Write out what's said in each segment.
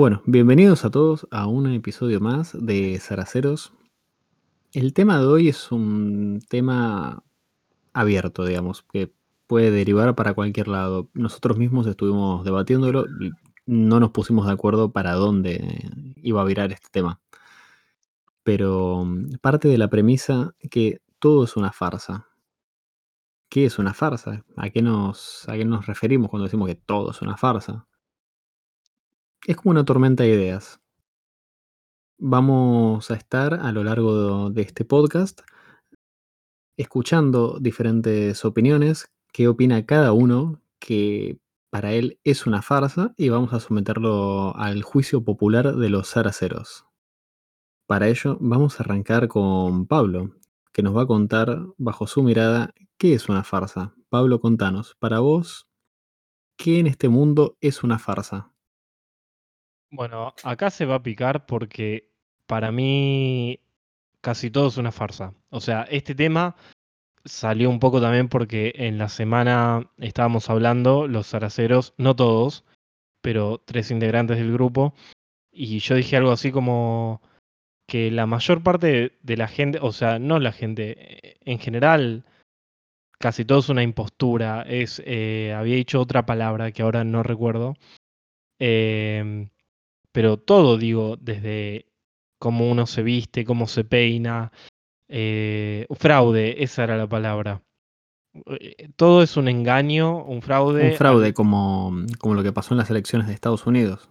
Bueno, bienvenidos a todos a un episodio más de Zaraceros. El tema de hoy es un tema abierto, digamos, que puede derivar para cualquier lado. Nosotros mismos estuvimos debatiéndolo no nos pusimos de acuerdo para dónde iba a virar este tema. Pero mm, parte de la premisa que todo es una farsa. ¿Qué es una farsa? ¿A qué nos, a qué nos referimos cuando decimos que todo es una farsa? Es como una tormenta de ideas. Vamos a estar a lo largo de este podcast escuchando diferentes opiniones, qué opina cada uno, que para él es una farsa, y vamos a someterlo al juicio popular de los zaraceros. Para ello, vamos a arrancar con Pablo, que nos va a contar, bajo su mirada, qué es una farsa. Pablo, contanos, para vos, ¿qué en este mundo es una farsa? Bueno, acá se va a picar porque para mí casi todo es una farsa. O sea, este tema salió un poco también porque en la semana estábamos hablando, los zaraceros, no todos, pero tres integrantes del grupo, y yo dije algo así como que la mayor parte de la gente, o sea, no la gente, en general, casi todo es una impostura. Es, eh, había dicho otra palabra que ahora no recuerdo. Eh, pero todo, digo, desde cómo uno se viste, cómo se peina, eh, fraude, esa era la palabra. Eh, todo es un engaño, un fraude. Un fraude como, como lo que pasó en las elecciones de Estados Unidos.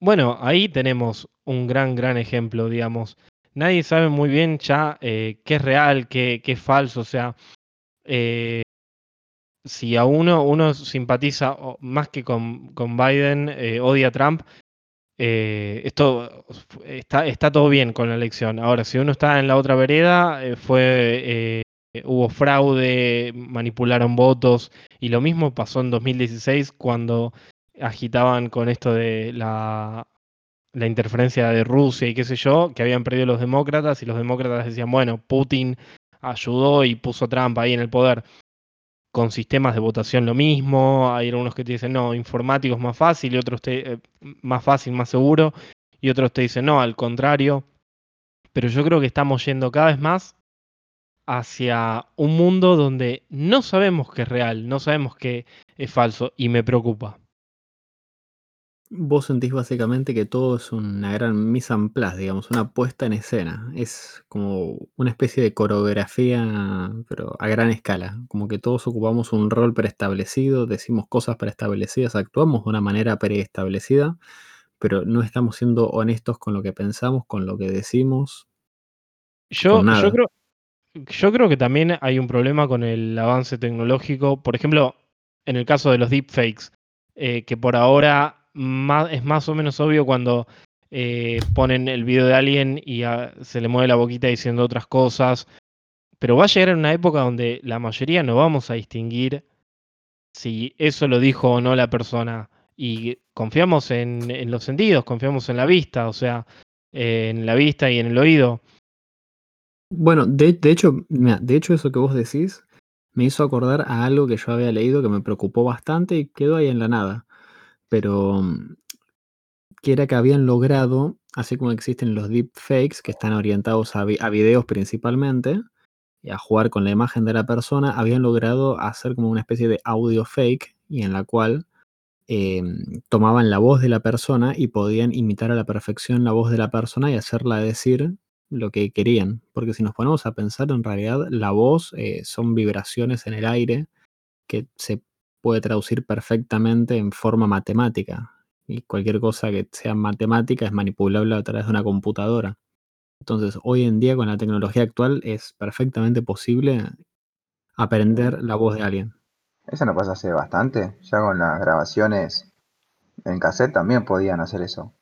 Bueno, ahí tenemos un gran, gran ejemplo, digamos. Nadie sabe muy bien ya eh, qué es real, qué, qué, es falso. O sea, eh, si a uno, uno simpatiza más que con, con Biden, eh, odia a Trump, eh, esto está, está, todo bien con la elección. Ahora, si uno está en la otra vereda, eh, fue eh, hubo fraude, manipularon votos, y lo mismo pasó en 2016 cuando agitaban con esto de la, la interferencia de Rusia y qué sé yo, que habían perdido los demócratas y los demócratas decían, bueno, Putin ayudó y puso Trump ahí en el poder con sistemas de votación lo mismo, hay algunos que te dicen, no, informático es más fácil, y otros te, eh, más fácil, más seguro, y otros te dicen, no, al contrario. Pero yo creo que estamos yendo cada vez más hacia un mundo donde no sabemos qué es real, no sabemos qué es falso, y me preocupa. Vos sentís básicamente que todo es una gran mise en place, digamos, una puesta en escena. Es como una especie de coreografía, pero a gran escala. Como que todos ocupamos un rol preestablecido, decimos cosas preestablecidas, actuamos de una manera preestablecida, pero no estamos siendo honestos con lo que pensamos, con lo que decimos. Yo, yo, creo, yo creo que también hay un problema con el avance tecnológico. Por ejemplo, en el caso de los deepfakes, eh, que por ahora es más o menos obvio cuando eh, ponen el video de alguien y se le mueve la boquita diciendo otras cosas. Pero va a llegar una época donde la mayoría no vamos a distinguir si eso lo dijo o no la persona. Y confiamos en, los sentidos, confiamos en la vista, o sea, en la vista y en el oído. Bueno, de, hecho, de hecho, eso que vos decís me hizo acordar a algo que yo había leído que me preocupó bastante y quedó ahí en la nada pero mm, que era que habían logrado, así como existen los deepfakes que están orientados a, vi a videos principalmente, y a jugar con la imagen de la persona, habían logrado hacer como una especie de audio fake y en la cual eh, tomaban la voz de la persona y podían imitar a la perfección la voz de la persona y hacerla decir lo que querían. Porque si nos ponemos a pensar, en realidad la voz eh, son vibraciones en el aire que se puede traducir perfectamente en forma matemática. Y cualquier cosa que sea matemática es manipulable a través de una computadora. Entonces, hoy en día con la tecnología actual es perfectamente posible aprender la voz de alguien. Eso no pasa hace bastante. Ya con las grabaciones en cassette también podían hacer eso.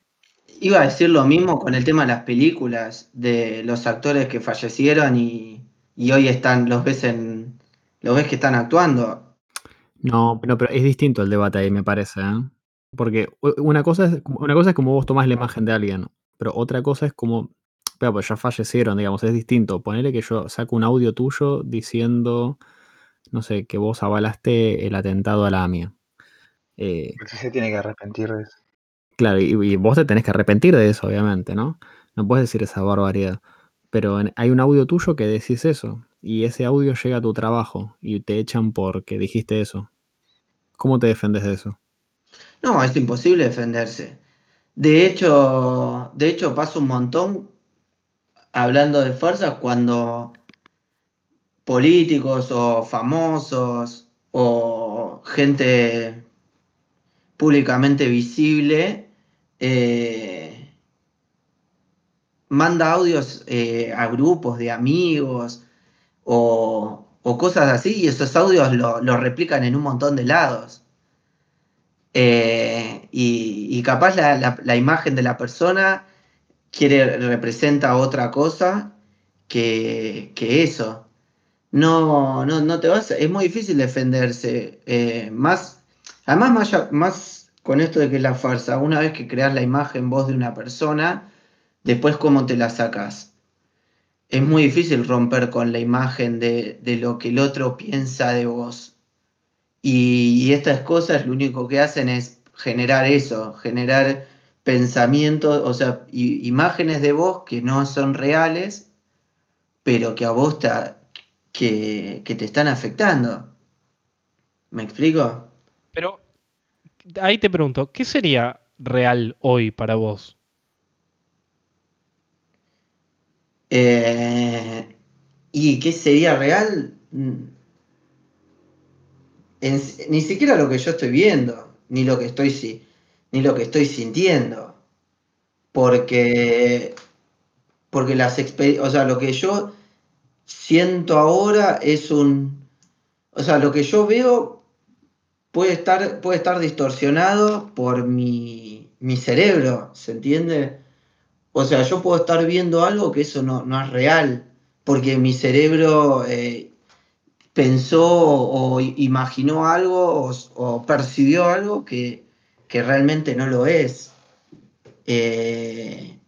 Iba a decir lo mismo con el tema de las películas, de los actores que fallecieron y, y hoy están, los ves en, los ves que están actuando. No, no, pero es distinto el debate ahí, me parece, ¿eh? Porque una cosa es una cosa es como vos tomás la imagen de alguien, pero otra cosa es como pero pues ya fallecieron, digamos, es distinto. Ponele que yo saco un audio tuyo diciendo, no sé, que vos avalaste el atentado a la AMIA. Eh, se tiene que arrepentir de eso. Claro, y, y vos te tenés que arrepentir de eso, obviamente, ¿no? No puedes decir esa barbaridad. Pero en- hay un audio tuyo que decís eso, y ese audio llega a tu trabajo y te echan porque dijiste eso. ¿Cómo te defendes de eso? No, es imposible defenderse. De hecho, de hecho pasa un montón hablando de fuerzas cuando políticos o famosos o gente públicamente visible eh, manda audios eh, a grupos de amigos o, cosas así y esos audios lo, lo replican en un montón de lados. Eh, y, capaz la, la- la imagen de la persona quiere, representa otra cosa que, eso. No, no, no te vas, es muy difícil defenderse. eh, más, además, más, más con esto de que la farsa, una vez que creas la imagen vos de una persona, después cómo te la sacas. Es muy difícil romper con la imagen de, de lo que el otro piensa de vos. Y, estas cosas lo único que hacen es generar eso, generar pensamientos, o sea, imágenes de vos que no son reales, pero que a vos te, que, que te están afectando. ¿Me explico? Pero ahí te pregunto, ¿qué sería real hoy para vos? Eh, ¿y qué sería real? Mm. Ni siquiera lo que yo estoy viendo, ni lo que estoy, ni lo que estoy sintiendo. Porque, porque las o sea, lo que yo siento ahora es un, o sea, lo que yo veo puede estar, puede estar distorsionado por mi, mi cerebro, ¿se entiende? O sea, yo puedo estar viendo algo que eso no, no es real, porque mi cerebro eh, pensó o imaginó algo o, o percibió algo que, que realmente no lo es. Eh,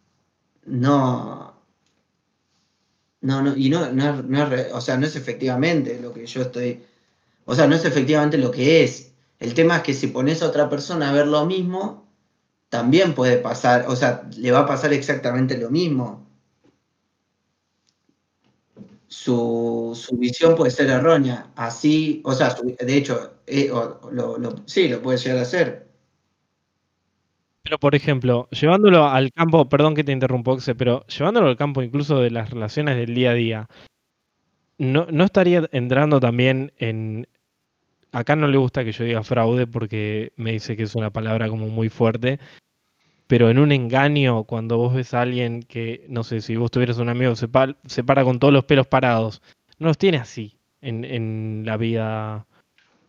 no, no, no, y no, no, no o sea, no es efectivamente lo que yo estoy, o sea, no es efectivamente lo que es. El tema es que si pones a otra persona a ver lo mismo, también puede pasar, o sea, le va a pasar exactamente lo mismo. Su, su visión puede ser errónea, así, o sea, de hecho, eh, sí, lo puede llegar a ser. Pero, por ejemplo, llevándolo al campo, perdón que te interrumpo, Oxe, pero llevándolo al campo incluso de las relaciones del día a día, ¿no, no estaría entrando también en... Acá no le gusta que yo diga fraude porque me dice que es una palabra como muy fuerte, pero en un engaño, cuando vos ves a alguien que, no sé, si vos tuvieras un amigo se, pa- se para con todos los pelos parados, no los tiene así en, en la vida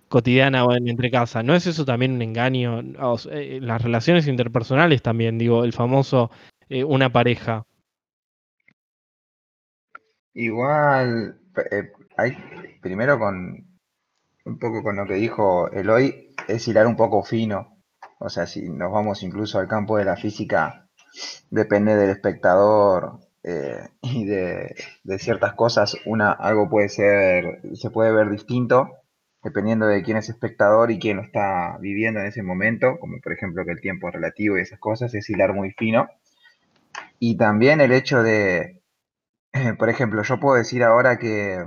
cotidiana o en entre casa. ¿No es eso también un engaño? Sea, eh, las relaciones interpersonales también, digo, el famoso eh, una pareja. Igual, eh, hay, primero con un poco con lo que dijo Eloy, es hilar un poco fino. O sea, si nos vamos incluso al campo de la física, depende del espectador eh, y de, de ciertas cosas. Una, algo puede ser, se puede ver distinto dependiendo de quién es espectador y quién lo está viviendo en ese momento, como por ejemplo que el tiempo es relativo y esas cosas, es hilar muy fino. Y también el hecho de, por ejemplo, yo puedo decir ahora que,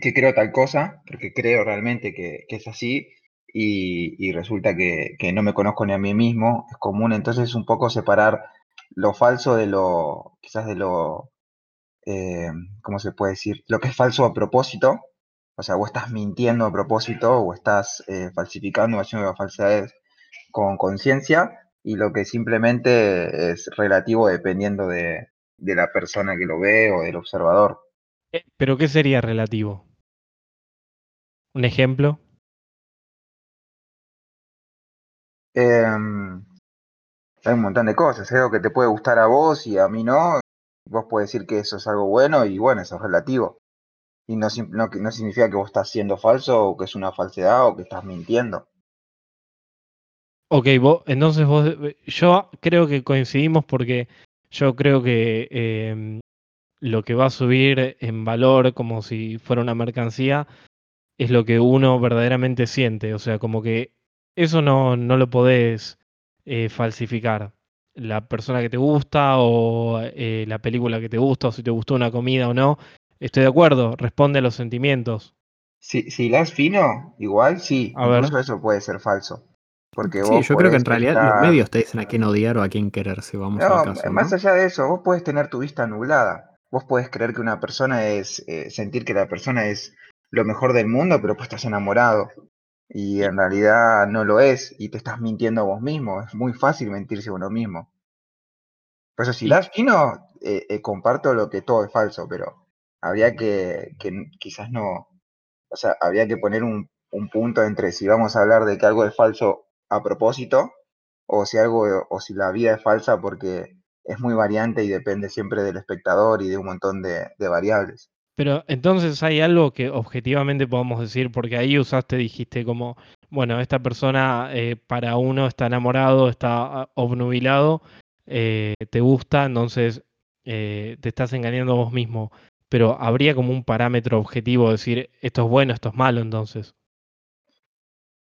que creo tal cosa, porque creo realmente que, es así, y, resulta que, no me conozco ni a mí mismo, es común entonces un poco separar lo falso de lo, quizás de lo, eh, ¿cómo se puede decir? Lo que es falso a propósito, o sea, o estás mintiendo a propósito, o estás eh, falsificando, haciendo falsedades con conciencia, y lo que simplemente es relativo dependiendo de, de la persona que lo ve o del observador. Eh, ¿Pero qué sería relativo? ¿Un ejemplo? Em, hay un montón de cosas, es algo que te puede gustar a vos y a mí no. Vos puedes decir que eso es algo bueno y bueno, eso es relativo. Y no, no, no significa que vos estás siendo falso o que es una falsedad o que estás mintiendo. Ok, vos, entonces vos, yo creo que coincidimos porque yo creo que em, lo que va a subir en valor como si fuera una mercancía es lo que uno verdaderamente siente. O sea, como que eso no, no lo podés eh, falsificar? ¿La persona que te gusta o eh, la película que te gusta o si te gustó una comida o no? Estoy de acuerdo, responde a los sentimientos. Si, si la es fino, igual sí, A ver. incluso eso puede ser falso. Porque Sí, vos yo creo que en realidad los medios te dicen a quién odiar o a quién querer, si vamos No, al caso. ¿no? más allá de eso, vos podés tener tu vista nublada. Vos podés creer que una persona es, eh, sentir que la persona es lo mejor del mundo, pero pues estás enamorado. Y en realidad no lo es, y te estás mintiendo a vos mismo. Es muy fácil mentirse a uno mismo. Por eso, si das fino, eh, eh, comparto lo que todo es falso, pero habría que, quizás no, o sea, habría que poner un, un punto entre si vamos a hablar de que algo es falso a propósito, o si algo, o si la vida es falsa porque es muy variante y depende siempre del espectador y de un montón de, de variables. Pero entonces hay algo que objetivamente podemos decir, porque ahí usaste, dijiste como, bueno, esta persona eh, para uno está enamorado, está ah, obnubilado, eh, te gusta, entonces eh, te estás engañando a vos mismo. Pero habría como un parámetro objetivo, decir, esto es bueno, esto es malo, entonces.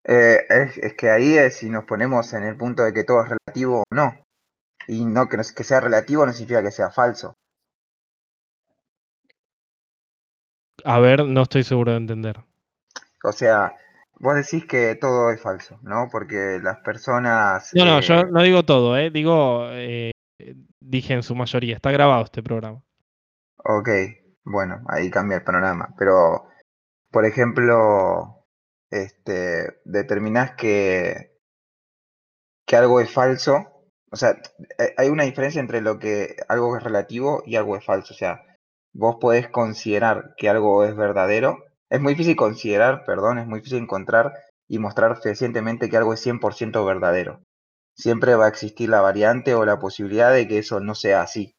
Es, que ahí es si nos ponemos en el punto de que todo es relativo o no. Y no no- que sea relativo no significa que sea falso. A ver, no estoy seguro de entender. O sea, vos decís que todo es falso, ¿no? Porque las personas... No, no, eh, yo no digo todo, ¿eh? Digo, eh, dije en su mayoría, está grabado este programa. Ok, bueno, ahí cambia el panorama. Pero, por ejemplo, este, determinás que, que algo es falso. O sea, eh, hay una diferencia entre lo que algo es relativo y algo es falso. O sea, vos podés considerar que algo es verdadero. Es muy difícil considerar, perdón, es muy difícil encontrar y mostrar fehacientemente que algo es 100% verdadero. Siempre va a existir la variante o la posibilidad de que eso no sea así.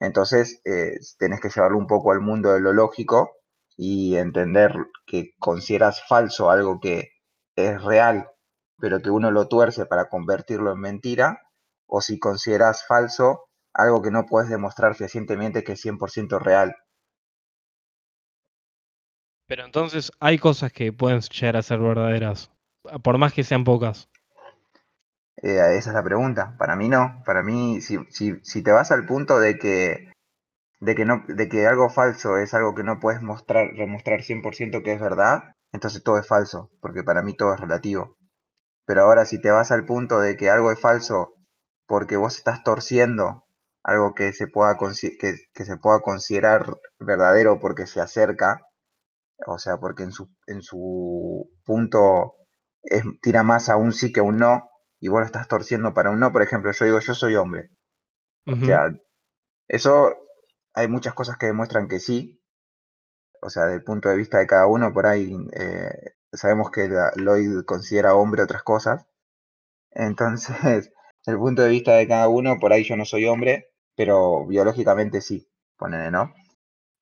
Entonces, eh, tenés que llevarlo un poco al mundo de lo lógico y entender que consideras falso algo que es real, pero que uno lo tuerce para convertirlo en mentira, o si consideras falso algo que no puedes demostrar fehacientemente que es 100% real. Pero entonces hay cosas que pueden llegar a ser verdaderas, por más que sean pocas. Eh, esa es la pregunta. Para mí no. Para mí, si, si, si te vas al punto de que, de, que no, de que algo falso es algo que no puedes mostrar, demostrar 100% que es verdad, entonces todo es falso, porque para mí todo es relativo. Pero ahora si te vas al punto de que algo es falso porque vos estás torciendo algo que se pueda, que, que se pueda considerar verdadero porque se acerca, o sea, porque en su, en su punto es, tira más a un sí que a un no, y vos lo estás torciendo para un no, por ejemplo, yo digo yo soy hombre. Ujú. O sea, eso hay muchas cosas que demuestran que sí. O sea, del punto de vista de cada uno, por ahí eh, sabemos que la- Lloyd considera hombre otras cosas. Entonces, del punto de vista de cada uno, por ahí yo no soy hombre, pero biológicamente sí, ponele, ¿no?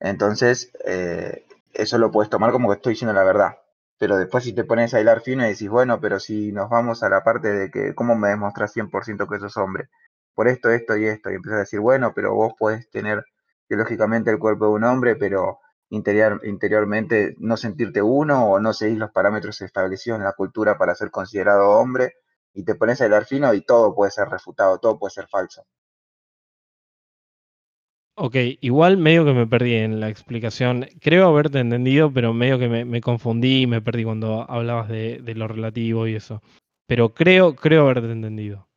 Entonces, eh, eso lo puedes tomar como que estoy diciendo la verdad. Pero después si te pones a hilar fino y decís, bueno, pero si nos vamos a la parte de que, ¿cómo me demostras 100% que sos hombre? Por esto, esto y esto. Y empiezas a decir, bueno, pero vos podés tener biológicamente el cuerpo de un hombre, pero interior, interiormente no sentirte uno o no seguir los parámetros establecidos en la cultura para ser considerado hombre. Y te pones a hilar fino y todo puede ser refutado, todo puede ser falso. Ok, igual medio que me perdí en la explicación. Creo haberte entendido, pero medio que me, me confundí y me perdí cuando hablabas de, de lo relativo y eso. Pero creo, creo haberte entendido.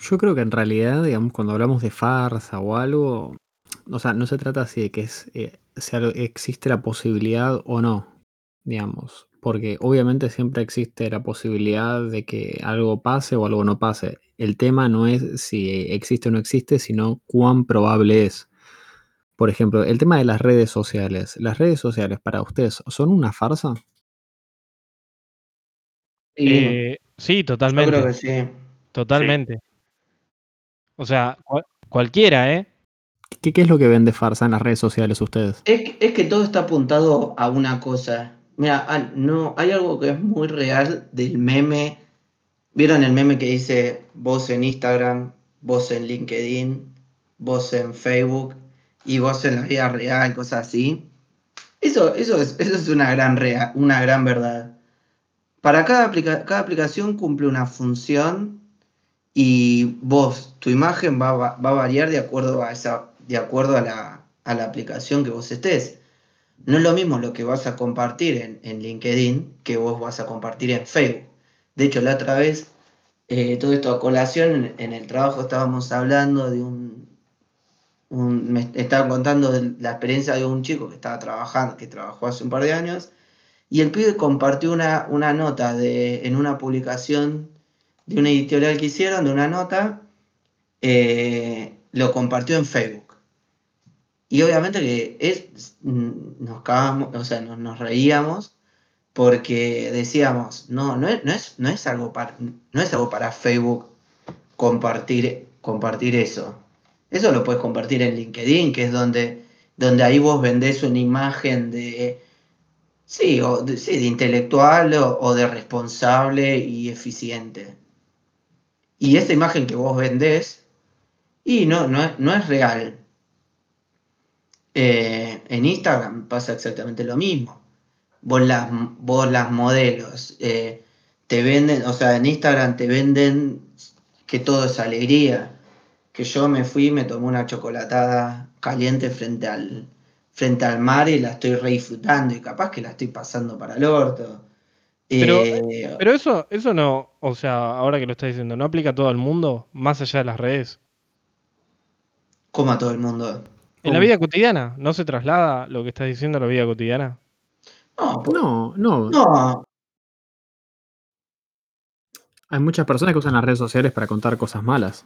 Yo creo que en realidad, digamos, cuando hablamos de farsa o algo, o sea, no se trata así de que es, eh, sea existe la posibilidad o no, digamos, porque obviamente siempre existe la posibilidad de que algo pase o algo no pase. El tema no es si existe o no existe, sino cuán probable es. Por ejemplo, el tema de las redes sociales. ¿Las redes sociales para ustedes son una farsa? Sí, Eh, sí, yo totalmente. creo que sí. Totalmente. O sea, cual- cualquiera, ¿eh? ¿Qué, qué es lo que ven de farsa en las redes sociales ustedes? Es que todo está apuntado a una cosa. Mira, no, hay algo que es muy real del meme. ¿Vieron el meme que dice vos en Instagram, vos en LinkedIn, vos en Facebook y vos en la vida real, cosas así? Eso, eso es, eso es una gran rea- una gran verdad. para cada, aplica- cada aplicación cumple una función y vos, tu imagen va, va- va a variar de acuerdo a esa, de acuerdo a la, a la aplicación que vos estés. No es lo mismo lo que vas a compartir en, en LinkedIn que vos vas a compartir en Facebook. De hecho, la otra vez, eh, todo esto a colación, en, el trabajo estábamos hablando de un, me estaban contando la experiencia de un chico que estaba trabajando, que trabajó hace un par de años, y el pibe compartió una, una nota de, en una publicación de una editorial que hicieron, de una nota, eh, lo compartió en Facebook. Y obviamente que es, mm, nos cagamos, o sea, nos, nos reíamos porque decíamos, no, no es, no es, no es algo para, no es algo para Facebook compartir, compartir eso. Eso lo puedes compartir en LinkedIn, que es donde, donde ahí vos vendés una imagen de, sí, sí, de intelectual o, de responsable y eficiente. Y esa imagen que vos vendés, y no, no, no es real. Eh, en Instagram pasa exactamente lo mismo. Vos las, vos las modelos eh, te venden, o sea, en Instagram te venden que todo es alegría. Que yo me fui, me tomé una chocolatada caliente frente al, frente al mar y la estoy re disfrutando y capaz que la estoy pasando para el orto. Pero- Eh, Pero eso, eso no, o sea, ahora que lo estás diciendo, ¿no aplica a todo el mundo, más allá de las redes? como a todo el mundo. En la vida cotidiana, ¿no se traslada lo que estás diciendo a la vida cotidiana? No, No, no. no, Hay muchas personas que usan las redes sociales para contar cosas malas.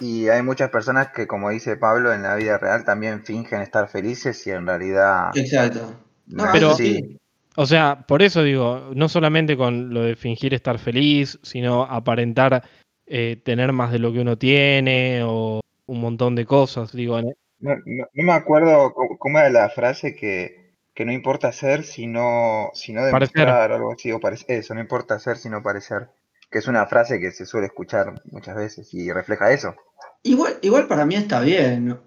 Y hay muchas personas que, como dice Pablo, en la vida real también fingen estar felices y en realidad exacto. No, Pero- sí. O sea, por eso digo, no solamente con lo de fingir estar feliz, sino aparentar eh, tener más de lo que uno tiene o un montón de cosas. Digo, en- No, no- no me acuerdo cómo, cómo era la frase que, que no importa ser sino, sino Parecer. demostrar algo así, o parecer, eso, no importa ser sino parecer, que es una frase que se suele escuchar muchas veces y refleja eso. Igual, igual para mí está bien.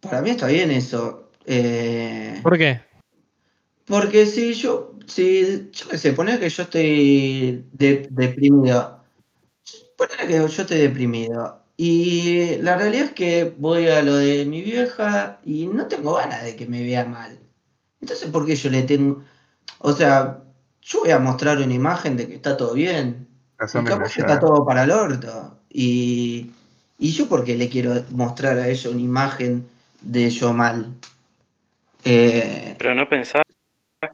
Para mí está bien eso. Eh, ¿Por qué? porque si yo, si, yo qué sé, poner que yo estoy de- deprimido. Poner que yo estoy deprimido. Y la realidad es que voy a lo de mi vieja y no tengo ganas de que me vea mal. Entonces, ¿por qué yo le tengo...? O sea, yo voy a mostrar una imagen de que está todo bien. Y capaz que está todo para el orto. Y, y yo porque le quiero mostrar a ella una imagen de yo mal. Eh, Pero no pensás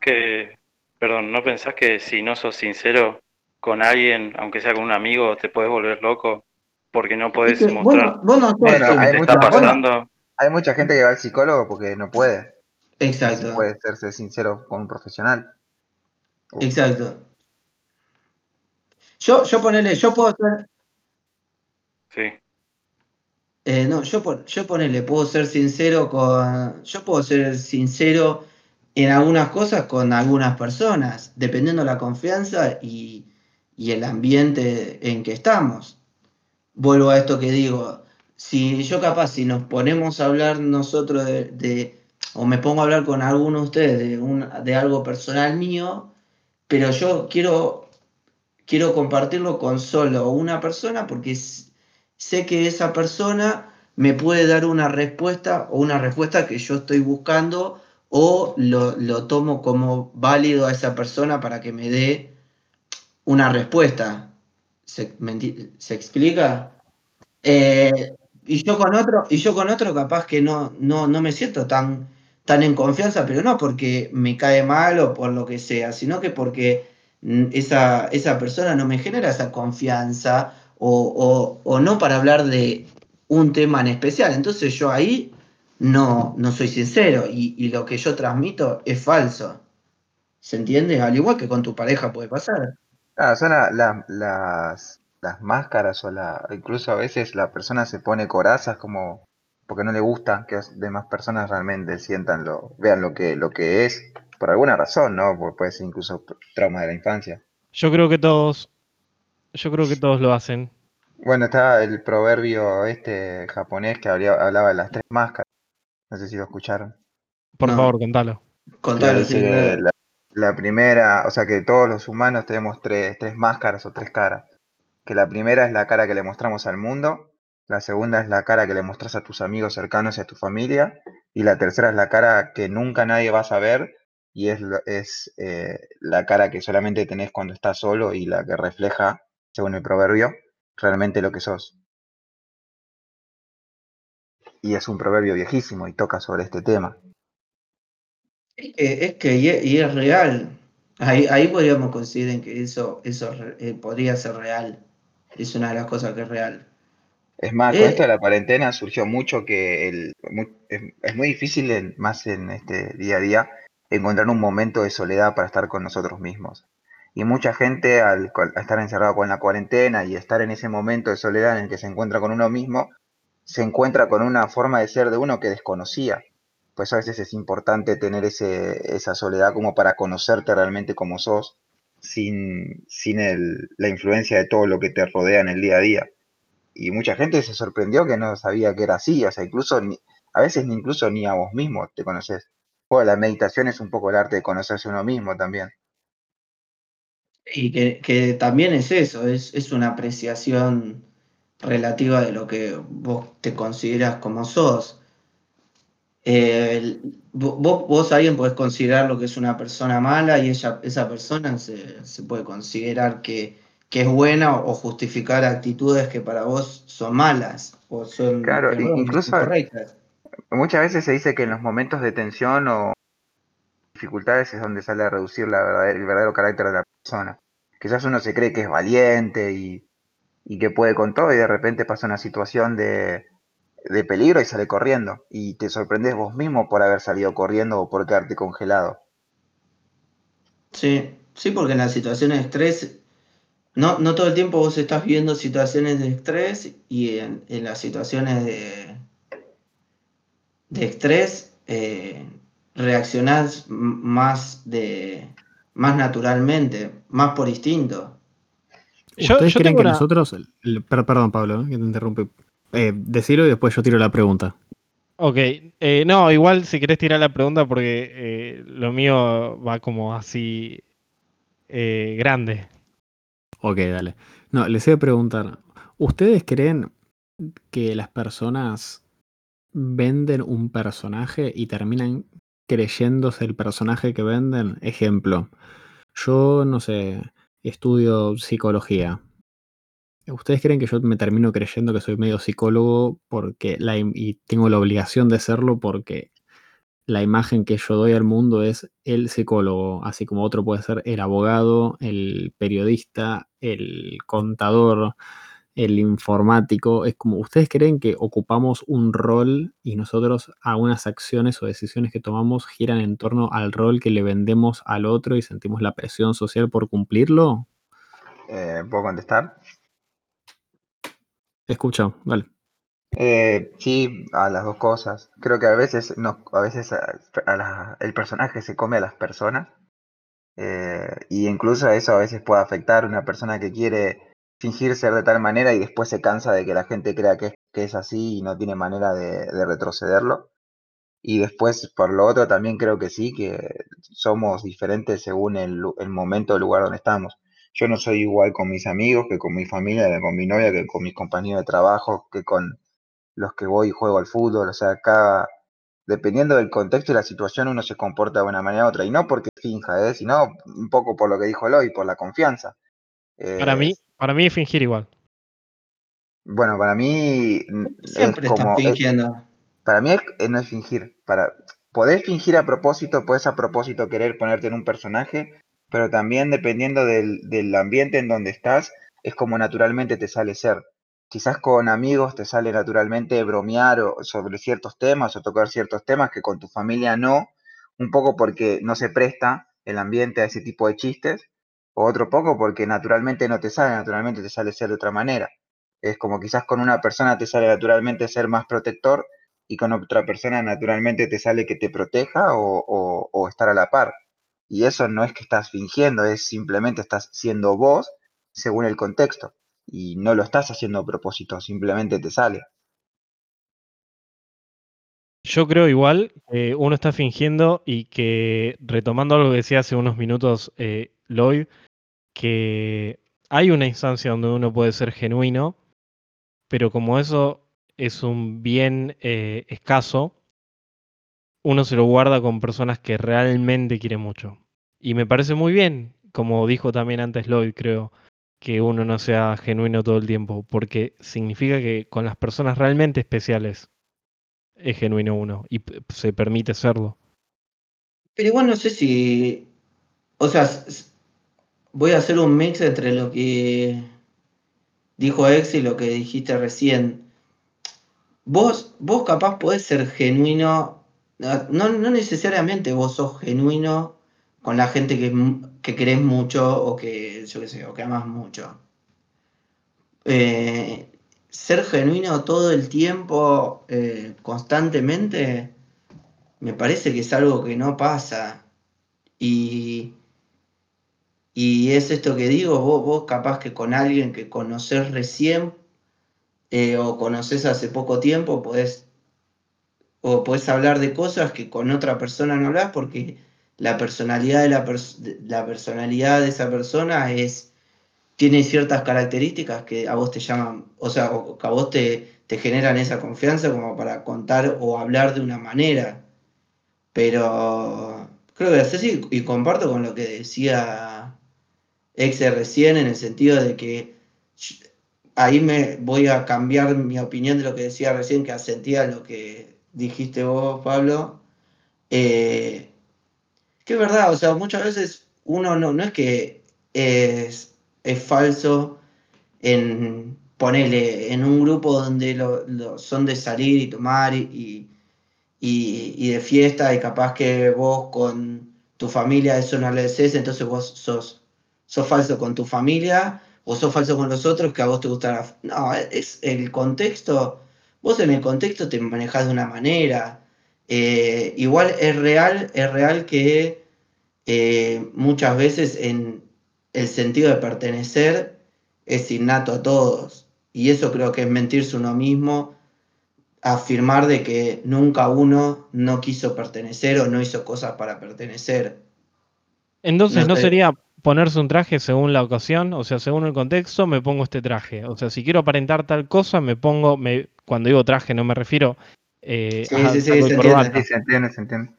que, perdón, no pensás que si no sos sincero con alguien, aunque sea con un amigo, te podés volver loco porque no podés que mostrar no, no Bueno, lo que hay te mucha- está bueno, pasando. Hay mucha gente que va al psicólogo porque no puede, no Exacto, puede serse sincero con un profesional. Exacto. Yo, yo ponele, yo puedo ser, Sí. eh, no, yo, pon- yo ponele, puedo ser sincero con, yo puedo ser sincero en algunas cosas con algunas personas, dependiendo la confianza y, y el ambiente en que estamos. Vuelvo a esto que digo, si yo capaz, si nos ponemos a hablar nosotros de, o me pongo a hablar con alguno de ustedes de, algo personal mío, pero yo quiero, quiero compartirlo con solo una persona porque sé que esa persona me puede dar una respuesta o una respuesta que yo estoy buscando o lo tomo como válido a esa persona para que me dé una respuesta. ¿Se, ¿se explica? Eh, y yo con otro, y yo con otro capaz que no, no, no me siento tan, tan en confianza, pero no porque me cae mal o por lo que sea, sino que porque mm, esa, esa persona no me genera esa confianza o, o- o no para hablar de un tema en especial. Entonces yo ahí no, no soy sincero y lo que yo transmito es falso. ¿Se entiende? Al igual que con tu pareja puede pasar. Claro, son la- la- las, las máscaras o la, incluso a veces la persona se pone corazas como porque no le gusta que las demás personas realmente sientan lo, vean lo que, lo que es, por alguna razón, ¿no? Porque puede ser incluso trauma de la infancia. Yo creo que todos, yo creo que todos lo hacen. Bueno, está el proverbio este japonés que hablaba, hablaba de las tres máscaras. No sé si lo escucharon. Por No. favor, contalo. Contalo, sí, la- la primera, o sea que todos los humanos tenemos tres, tres máscaras o tres caras. Que la primera es la cara que le mostramos al mundo, la segunda es la cara que le muestras a tus amigos cercanos y a tu familia, y la tercera es la cara que nunca nadie va a saber y es, es eh, la cara que solamente tenés cuando estás solo y la que refleja, según el proverbio, realmente lo que sos. Y es un proverbio viejísimo y toca sobre este tema. Es que, es que y es, y es real. Ahí, ahí podríamos coincidir que eso, eso eh, podría ser real. Es una de las cosas que es real. Es más, con Eh, esto de la cuarentena surgió mucho que el, es, es muy difícil, en- más en este día a día, encontrar un momento de soledad para estar con nosotros mismos. Y mucha gente al, al estar encerrado con la cuarentena y estar en ese momento de soledad en el que se encuentra con uno mismo, se encuentra con una forma de ser de uno que desconocía. Pues a veces es importante tener ese, esa soledad como para conocerte realmente como sos, sin, sin el- la influencia de todo lo que te rodea en el día a día y mucha gente se sorprendió que no sabía que era así, o sea, incluso ni- a veces ni incluso ni a vos mismo te conoces. Bueno, la meditación es un poco el arte de conocerse uno mismo también. Y que, que también es eso, es, es una apreciación relativa de lo que vos te consideras como sos. Eh, vos, vos alguien podés considerar lo que es una persona mala y ella, esa persona se, se puede considerar que, que es buena o justificar actitudes que para vos son malas o son Claro, incluso incorrectas. muchas veces se dice que en los momentos de tensión o dificultades es donde sale a reducir la verdadera- el verdadero carácter de la persona. Quizás uno se cree que es valiente y, y que puede con todo y de repente pasa una situación de, de peligro y sale corriendo y te sorprendes vos mismo por haber salido corriendo o por quedarte congelado. Sí, sí, porque en las situaciones de estrés, no, no todo el tiempo vos estás viviendo situaciones de estrés y en, en las situaciones de, de estrés eh, reaccionás más de más naturalmente, más por instinto. Yo, ¿Ustedes yo creen que una. nosotros... el- perdón, Pablo, eh, que te interrumpe. Eh, decilo y después yo tiro la pregunta. Ok, eh, no, igual si querés tirar la pregunta porque eh, lo mío va como así eh, grande. Ok, dale. No, les iba a preguntar, ¿ustedes creen que las personas venden un personaje y terminan creyéndose el personaje que venden? Ejemplo, yo no sé, estudio psicología. ¿Ustedes creen que yo me termino creyendo que soy medio psicólogo porque y tengo la obligación de serlo porque la imagen que yo doy al mundo es el psicólogo, así como otro puede ser el abogado, el periodista, el contador, el informático? Es como, ¿ustedes creen que ocupamos un rol y nosotros algunas acciones o decisiones que tomamos giran en torno al rol que le vendemos al otro y sentimos la presión social por cumplirlo? Eh, ¿Puedo contestar? Escucha, dale. Eh, sí, a las dos cosas. Creo que a veces, no, a veces el personaje se come a las personas eh, y incluso eso a veces puede afectar a una persona que quiere fingir ser de tal manera y después se cansa de que la gente crea que, es- así y no tiene manera de, de retrocederlo. Y después, por lo otro, también creo que sí, que somos diferentes según el, el momento el lugar donde estamos. Yo no soy igual con mis amigos, que con mi familia, que con mi novia, que con mis compañeros de trabajo, que con los que voy y juego al fútbol, o sea, cada, dependiendo del contexto y la situación, uno se comporta de una manera u otra, y no porque finja, ¿eh? sino un poco por lo que dijo Eloy, por la confianza. Para Eh, mí, para mí es fingir igual. bueno, para mí mm, es Siempre estás como, es- fingiendo. para mí es- eh, no es fingir, para, podés fingir a propósito, podés a propósito querer ponerte en un personaje, pero también dependiendo del, del ambiente en donde estás, es como naturalmente te sale ser. Quizás con amigos te sale naturalmente bromear o- sobre ciertos temas o tocar ciertos temas que con tu familia no, un poco porque no se presta el ambiente a ese tipo de chistes, o otro poco porque naturalmente no te sale, naturalmente te sale ser de otra manera. Es como quizás con una persona te sale naturalmente ser más protector y con otra persona naturalmente te sale que te proteja o, o- o estar a la par. Y eso no es que estás fingiendo, es simplemente estás siendo vos según el contexto. Y no lo estás haciendo a propósito, simplemente te sale. Yo creo igual que uno está fingiendo y que, retomando algo que decía hace unos minutos eh, Lloyd, que hay una instancia donde uno puede ser genuino, pero como eso es un bien eh, escaso, uno se lo guarda con personas que realmente quiere mucho. Y me parece muy bien, como dijo también antes Lloyd, creo, que uno no sea genuino todo el tiempo, porque significa que con las personas realmente especiales es genuino uno y se permite serlo. Pero igual no sé si. O sea, voy a hacer un mix entre lo que dijo Ex y lo que dijiste recién. Vos, vos capaz podés ser genuino. No, no necesariamente vos sos genuino con la gente que, que querés mucho o que, yo qué o que amas mucho. Eh, ser genuino todo el tiempo, eh, constantemente, me parece que es algo que no pasa. Y, y es esto que digo, vos, vos capaz que con alguien que conocés recién eh, o conocés hace poco tiempo, podés, o podés hablar de cosas que con otra persona no hablas porque la personalidad de la, pers- la personalidad de esa persona es, tiene ciertas características que a vos te llaman, o sea, que a vos te, te generan esa confianza como para contar o hablar de una manera. Pero creo que así y comparto con lo que decía Exe recién en el sentido de que ahí me voy a cambiar mi opinión de lo que decía recién, que asentía lo que dijiste vos, Pablo. Eh, que es verdad, o sea, muchas veces uno no, no es que es, es falso en ponerle en un grupo donde lo, son de salir y tomar y, y, y de fiesta y capaz que vos con tu familia eso no le decís, entonces vos sos, sos falso con tu familia o sos falso con los otros que a vos te gusta la... No, es el contexto, vos en el contexto te manejás de una manera. Eh, igual es real, es real que eh, muchas veces en el sentido de pertenecer es innato a todos. Y eso creo que es mentirse uno mismo afirmar de que nunca uno no quiso pertenecer o no hizo cosas para pertenecer. Entonces, No ¿no sé. sería ponerse un traje según la ocasión? O sea, según el contexto, me pongo este traje. O sea, si quiero aparentar tal cosa, me pongo, me, cuando digo traje no me refiero eh, Sí, a sí, sí, se entiende. Sí, se entiende, se entiende.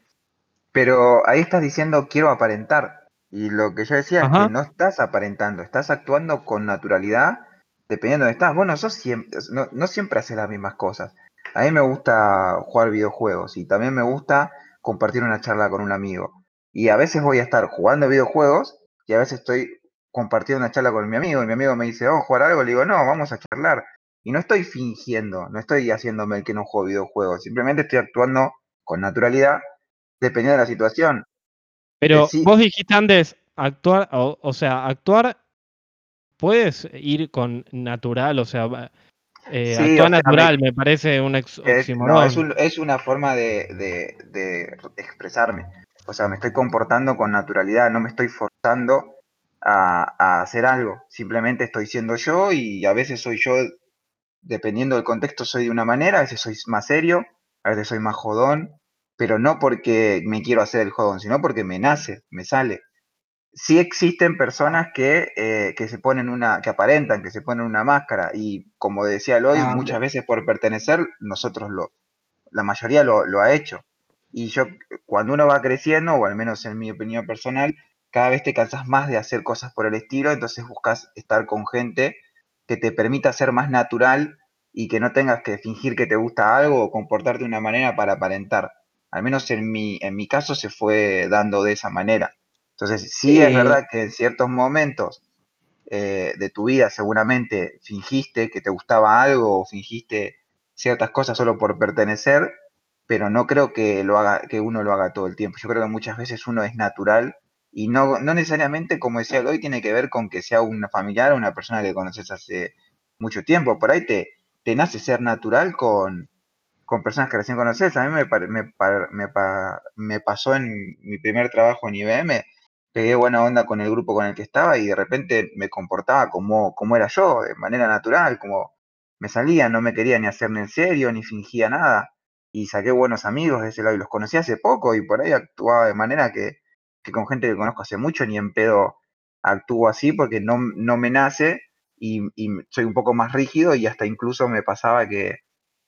Pero ahí estás diciendo quiero aparentar. Y lo que yo decía es que no estás aparentando, estás actuando con naturalidad dependiendo de dónde estás. Bueno, sos siempre, no, no siempre haces las mismas cosas. A mí me gusta jugar videojuegos y también me gusta compartir una charla con un amigo. Y a veces voy a estar jugando videojuegos y a veces estoy compartiendo una charla con mi amigo y mi amigo me dice, vamos a jugar algo, le digo, no, vamos a charlar. Y no estoy fingiendo, no estoy haciéndome el que no juego videojuegos, simplemente estoy actuando con naturalidad dependiendo de la situación. Pero Eh, sí. vos dijiste antes, actuar, o, o sea, actuar, puedes ir con natural, o sea, eh, Sí, actuar o sea, natural me parece un ex- Es, no, es, un- es una forma de, de- de expresarme. O sea, me estoy comportando con naturalidad, no me estoy forzando a, a hacer algo. Simplemente estoy siendo yo y a veces soy yo, dependiendo del contexto, soy de una manera, a veces soy más serio, a veces soy más jodón, pero no porque me quiero hacer el jodón, sino porque me nace, me sale. Sí existen personas que, eh, que se ponen una, que aparentan, que se ponen una máscara y como decía Eloy, Ah, muchas veces por pertenecer, nosotros lo, la mayoría lo, lo ha hecho. Y yo, cuando uno va creciendo, o al menos en mi opinión personal, cada vez te cansas más de hacer cosas por el estilo, entonces buscas estar con gente que te permita ser más natural y que no tengas que fingir que te gusta algo o comportarte de una manera para aparentar. Al menos en mi, en mi caso se fue dando de esa manera. Entonces, sí es verdad que en ciertos momentos eh, de tu vida seguramente fingiste que te gustaba algo o fingiste ciertas cosas solo por pertenecer, pero no creo que, lo haga, que uno lo haga todo el tiempo. Yo creo que muchas veces uno es natural y no, no necesariamente, como decía hoy, tiene que ver con que sea un familiar o una persona que conoces hace mucho tiempo. Por ahí te, te nace ser natural con, con personas que recién conoces. A mí me, me, me pasó en mi primer trabajo en IBM, pegué buena onda con el grupo con el que estaba y de repente me comportaba como, como era yo, de manera natural, como me salía, no me quería ni hacer ni en serio, ni fingía nada. Y saqué buenos amigos de ese lado y los conocí hace poco y por ahí actuaba de manera que, que con gente que conozco hace mucho ni en pedo actúo así porque no, no me nace y, y soy un poco más rígido y hasta incluso me pasaba que,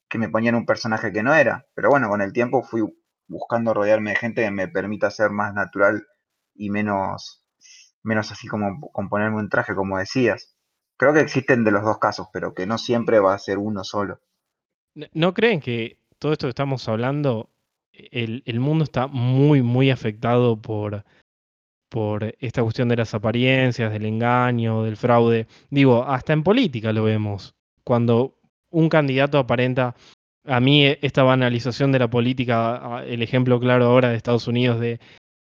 que me ponían un personaje que no era. Pero bueno, con el tiempo fui buscando rodearme de gente que me permita ser más natural y menos, menos así como con ponerme un traje, como decías. Creo que existen de los dos casos, pero que no siempre va a ser uno solo. ¿No- ¿No creen que todo esto que estamos hablando, el, mundo está muy, muy afectado por, por esta cuestión de las apariencias, del engaño, del fraude? Digo, hasta en política lo vemos. Cuando un candidato aparenta, a mí e- esta banalización de la política, el ejemplo claro ahora de Estados Unidos de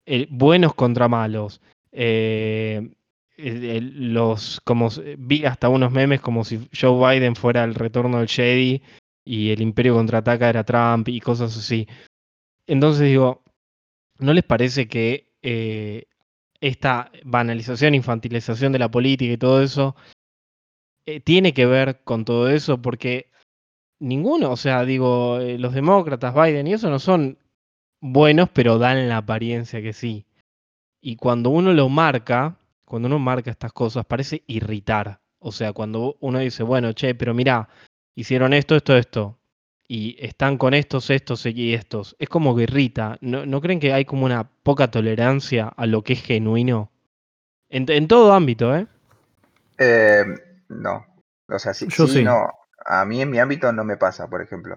eh, buenos contra malos. eh, los como vi hasta unos memes como si Joe Biden fuera el retorno del Jedi y el Imperio contraataca era Trump y cosas así. Entonces digo, ¿no les parece que eh, esta banalización, infantilización de la política y todo eso eh, tiene que ver con todo eso? Porque ninguno, o sea, digo, eh, los demócratas, Biden y eso no son buenos, pero dan la apariencia que sí. Y cuando uno lo marca, cuando uno marca estas cosas, parece irritar. O sea, cuando uno dice, bueno, che, pero mirá, hicieron esto, esto, esto, y están con estos, estos y estos, es como que irrita. ¿No, ¿no creen que hay como una poca tolerancia a lo que es genuino? En, en todo ámbito, ¿eh? Eh, no. O sea, sí, Yo sí, sí. no. A mí en mi ámbito no me pasa, por ejemplo.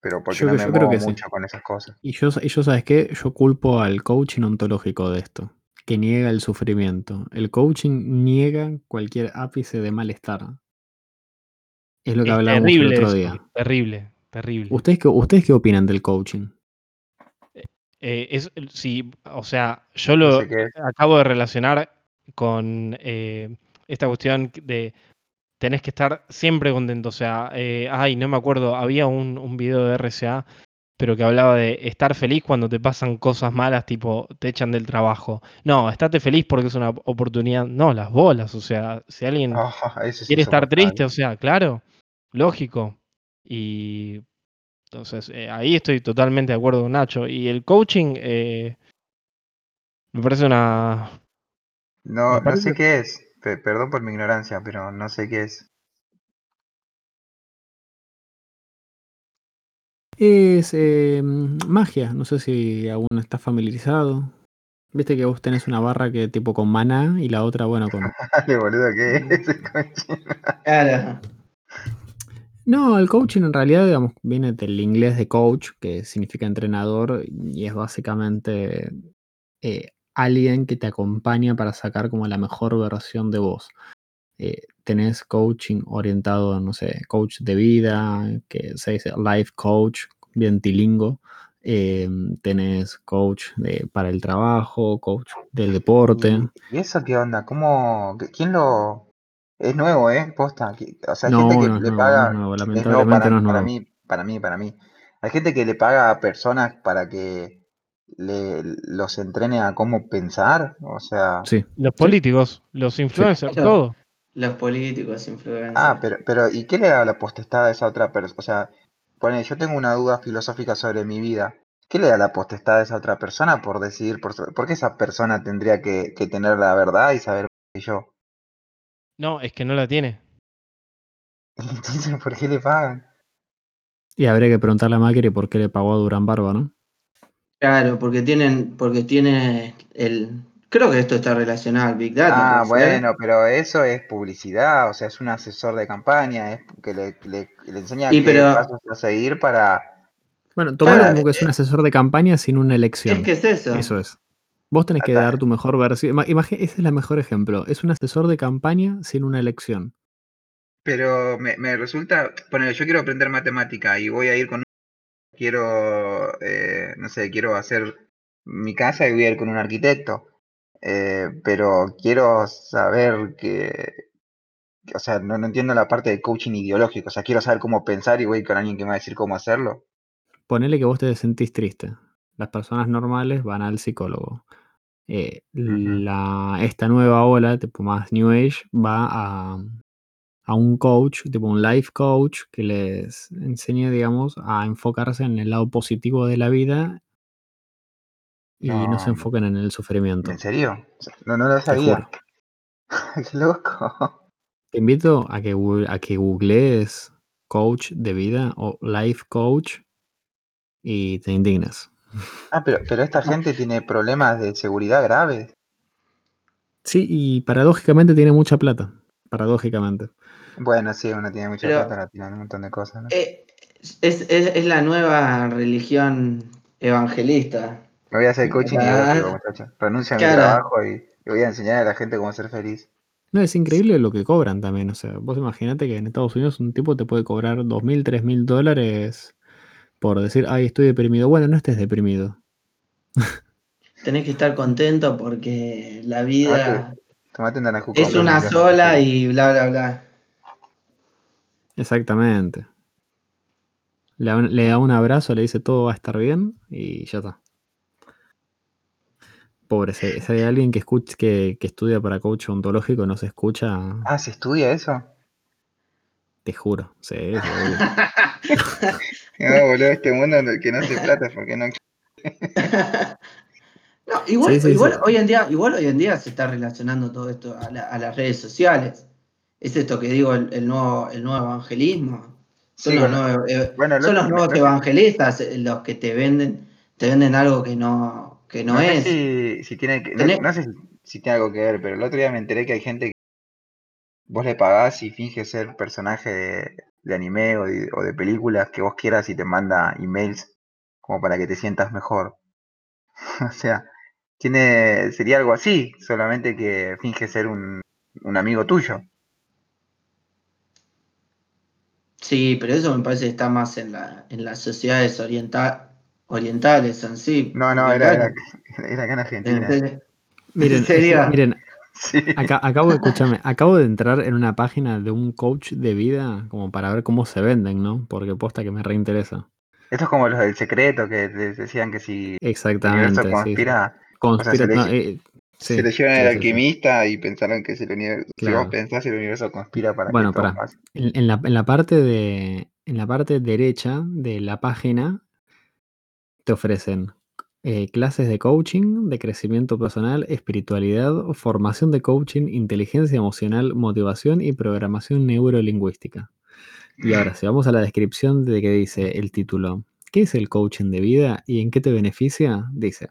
Pero porque Yo, no me yo creo sí. mucho con esas cosas. Y yo, y yo, ¿sabes qué? Yo culpo al coaching ontológico de esto, que niega el sufrimiento. El coaching niega cualquier ápice de malestar. Es lo que Es hablábamos el terrible otro eso, día. terrible, terrible. ¿Ustedes qué, ¿Ustedes qué opinan del coaching? Eh, es, sí, o sea, yo lo acabo de relacionar con eh, esta cuestión de tenés que estar siempre contento. O sea, eh, ay, no me acuerdo, había un, un video de RCA, pero que hablaba de estar feliz cuando te pasan cosas malas, tipo te echan del trabajo. No, estate feliz porque es una oportunidad. No, las bolas, o sea, si alguien Ah, quiere estar triste, o sea, claro, lógico. Y entonces eh, ahí estoy totalmente de acuerdo con Nacho. Y el coaching eh, me parece una... No, no sé qué es. Pe- perdón por mi ignorancia, pero no sé qué es. Es eh, magia, no sé si aún está familiarizado. Viste que vos tenés una barra que tipo con maná y la otra, bueno, con... Dale, boludo, ¿qué es el coaching? Claro. No, el coaching en realidad, digamos, viene del inglés de coach, que significa entrenador, y es básicamente eh, alguien que te acompaña para sacar como la mejor versión de vos. Eh, tenés coaching orientado, no sé, coach de vida, que se dice life coach, bien tilingo. Eh, tenés coach de- para el trabajo, coach del deporte. ¿Y, eso qué onda? ¿Cómo? ¿Quién lo...? Es nuevo, ¿eh? Posta. O sea, hay No, gente que no es le nuevo, no es paga... nuevo, es nuevo lamentablemente para, no es para nuevo. mí, para mí, para mí. Hay gente que le paga a personas para que le, los entrene a cómo pensar. O sea... Sí. Los Sí. políticos, los influencers, Claro. todo. Los políticos, influencers. Ah, pero, pero ¿y qué le da la potestad a esa otra persona? O sea, pone, yo tengo una duda filosófica sobre mi vida. ¿Qué le da la potestad a esa otra persona por decidir por, so- por qué esa persona tendría que, que tener la verdad y saber que yo? No, es que no la tiene. Entonces, ¿por qué le pagan? Y habría que preguntarle a Macri por qué le pagó a Durán Barba, ¿no? Claro, porque tienen, porque tiene el. Creo que esto está relacionado al Big Data. Ah, bueno, pero eso es publicidad, o sea, es un asesor de campaña, es que le, le- le enseña Y qué pero- pasos a seguir para... Bueno, Claro, como que es un asesor de campaña sin una elección. Es que es eso. Eso es. Vos tenés que dar tu mejor versión. Ima- imagi- ese es el mejor ejemplo. Es un asesor de campaña sin una elección. Pero me, me resulta, bueno, yo quiero aprender matemática y voy a ir con quiero, eh, no sé, quiero hacer mi casa y voy a ir con un arquitecto. Eh, pero quiero saber que, que, o sea, no, no entiendo la parte de coaching ideológico, o sea, quiero saber cómo pensar y voy con alguien que me va a decir cómo hacerlo. Ponele que vos te sentís triste. Las personas normales van al psicólogo. Eh, la, esta nueva ola, tipo más New Age, va a, a un coach, tipo un life coach, que les enseñe, digamos, a enfocarse en el lado positivo de la vida y no, se enfoquen en el sufrimiento. ¿En serio? No, no lo sabía. Qué loco. Te invito a que, a que googlees coach de vida o life coach y te indignas. Ah, pero, pero esta gente tiene problemas de seguridad graves. Sí, y paradójicamente tiene mucha plata. Paradójicamente. Bueno, sí, uno tiene mucha Pero- plata, tiene un montón de cosas, ¿no? Eh, es, es- es la nueva religión evangelista. Me voy a hacer coaching y Ah, muchachos, renuncio a mi trabajo y, y voy a enseñar a la gente cómo ser feliz. No, es increíble lo que cobran también. O sea, vos imaginate que en Estados Unidos un tipo te puede cobrar dos mil, tres mil dólares por decir, ay, estoy deprimido. Bueno, no estés deprimido. Tenés que estar contento porque la vida Tomate es una sola y bla, bla, bla. Exactamente. Le da, un, le da un abrazo, le dice todo va a estar bien y ya está. Pobre, si, si hay alguien que, escucha, que, que estudia para coach ontológico no se escucha, Ah, ¿se estudia eso? te juro. Sí. No, boludo, este mundo en el que no se plata porque no... No, igual, Sí, sí, igual sí. hoy en día, igual hoy en día se está relacionando todo esto a, la- a las redes sociales. Es esto que digo, el, el nuevo, el nuevo evangelismo. Son, Sí, los, bueno, nuevos, eh, bueno, son lo- los nuevos lo- evangelistas eh, los que te venden, te venden algo que no, que no, No sé es. si, si tiene que, no sé si, si tiene algo que ver, pero el otro día me enteré que hay gente que vos le pagás y finge ser personaje de, de anime o de, o de películas que vos quieras y te manda emails como para que te sientas mejor. o sea, tiene, sería algo así, solamente que finge ser un, un amigo tuyo. Sí, pero eso me parece que está más en, la, en las sociedades orienta- orientales en sí. No, no, era, era, era acá en en Argentina. Miren, miren, Sí. Acá- acabo de escucharme, acabo de entrar en una página de un coach de vida como para ver cómo se venden, ¿no? Porque posta que me reinteresa. Esto es como los del secreto que decían que si el universo Exactamente, sí. conspira, Conspira- se le- eh, sí, se lo llevan sí, al sí, sí. alquimista y pensaron que si el universo, si Claro. vos pensás el universo conspira para Bueno, que. En, en la, en la parte de, en la parte derecha de la página te ofrecen eh, clases de coaching, de crecimiento personal, espiritualidad, formación de coaching, inteligencia emocional, motivación y programación neurolingüística. Y ahora, si vamos a la descripción de que dice el título, ¿qué es el coaching de vida y en qué te beneficia? Dice,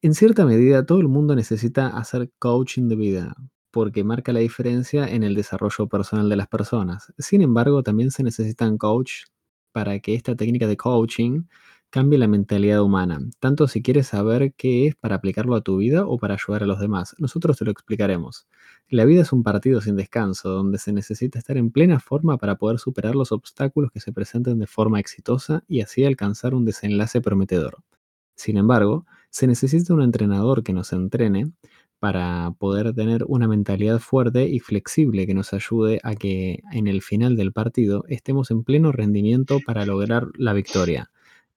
en cierta medida todo el mundo necesita hacer coaching de vida porque marca la diferencia en el desarrollo personal de las personas. Sin embargo, también se necesitan coach para que esta técnica de coaching cambie la mentalidad humana, tanto si quieres saber qué es para aplicarlo a tu vida o para ayudar a los demás. Nosotros te lo explicaremos. La vida es un partido sin descanso, donde se necesita estar en plena forma para poder superar los obstáculos que se presenten de forma exitosa y así alcanzar un desenlace prometedor. Sin embargo, se necesita un entrenador que nos entrene para poder tener una mentalidad fuerte y flexible que nos ayude a que en el final del partido estemos en pleno rendimiento para lograr la victoria.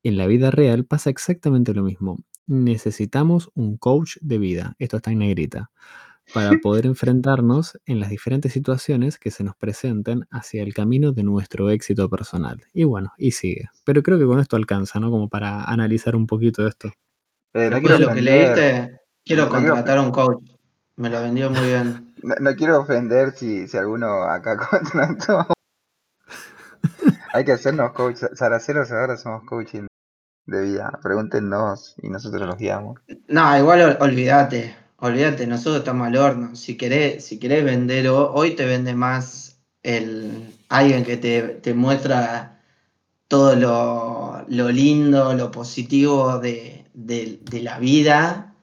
En la vida real pasa exactamente lo mismo. Necesitamos un coach de vida, esto está en negrita, para poder enfrentarnos en las diferentes situaciones que se nos presenten hacia el camino de nuestro éxito personal. Y bueno, y sigue. Pero creo que con esto alcanza, ¿no? Como para analizar un poquito esto. No, Después quiero de lo que ofender, leíste, quiero no quiero contratar a un coach. Me lo vendió muy bien. no, no quiero ofender si, si alguno acá contrató. Hay que hacernos coach. Saraceros ahora somos coaching de vida. Pregúntenos y nosotros los guiamos. No, igual ol- olvídate, olvídate, nosotros estamos al horno. Si querés, si querés vender, ho- hoy te vende más el alguien que te, te muestra todo lo, lo lindo, lo positivo de, de- de la vida,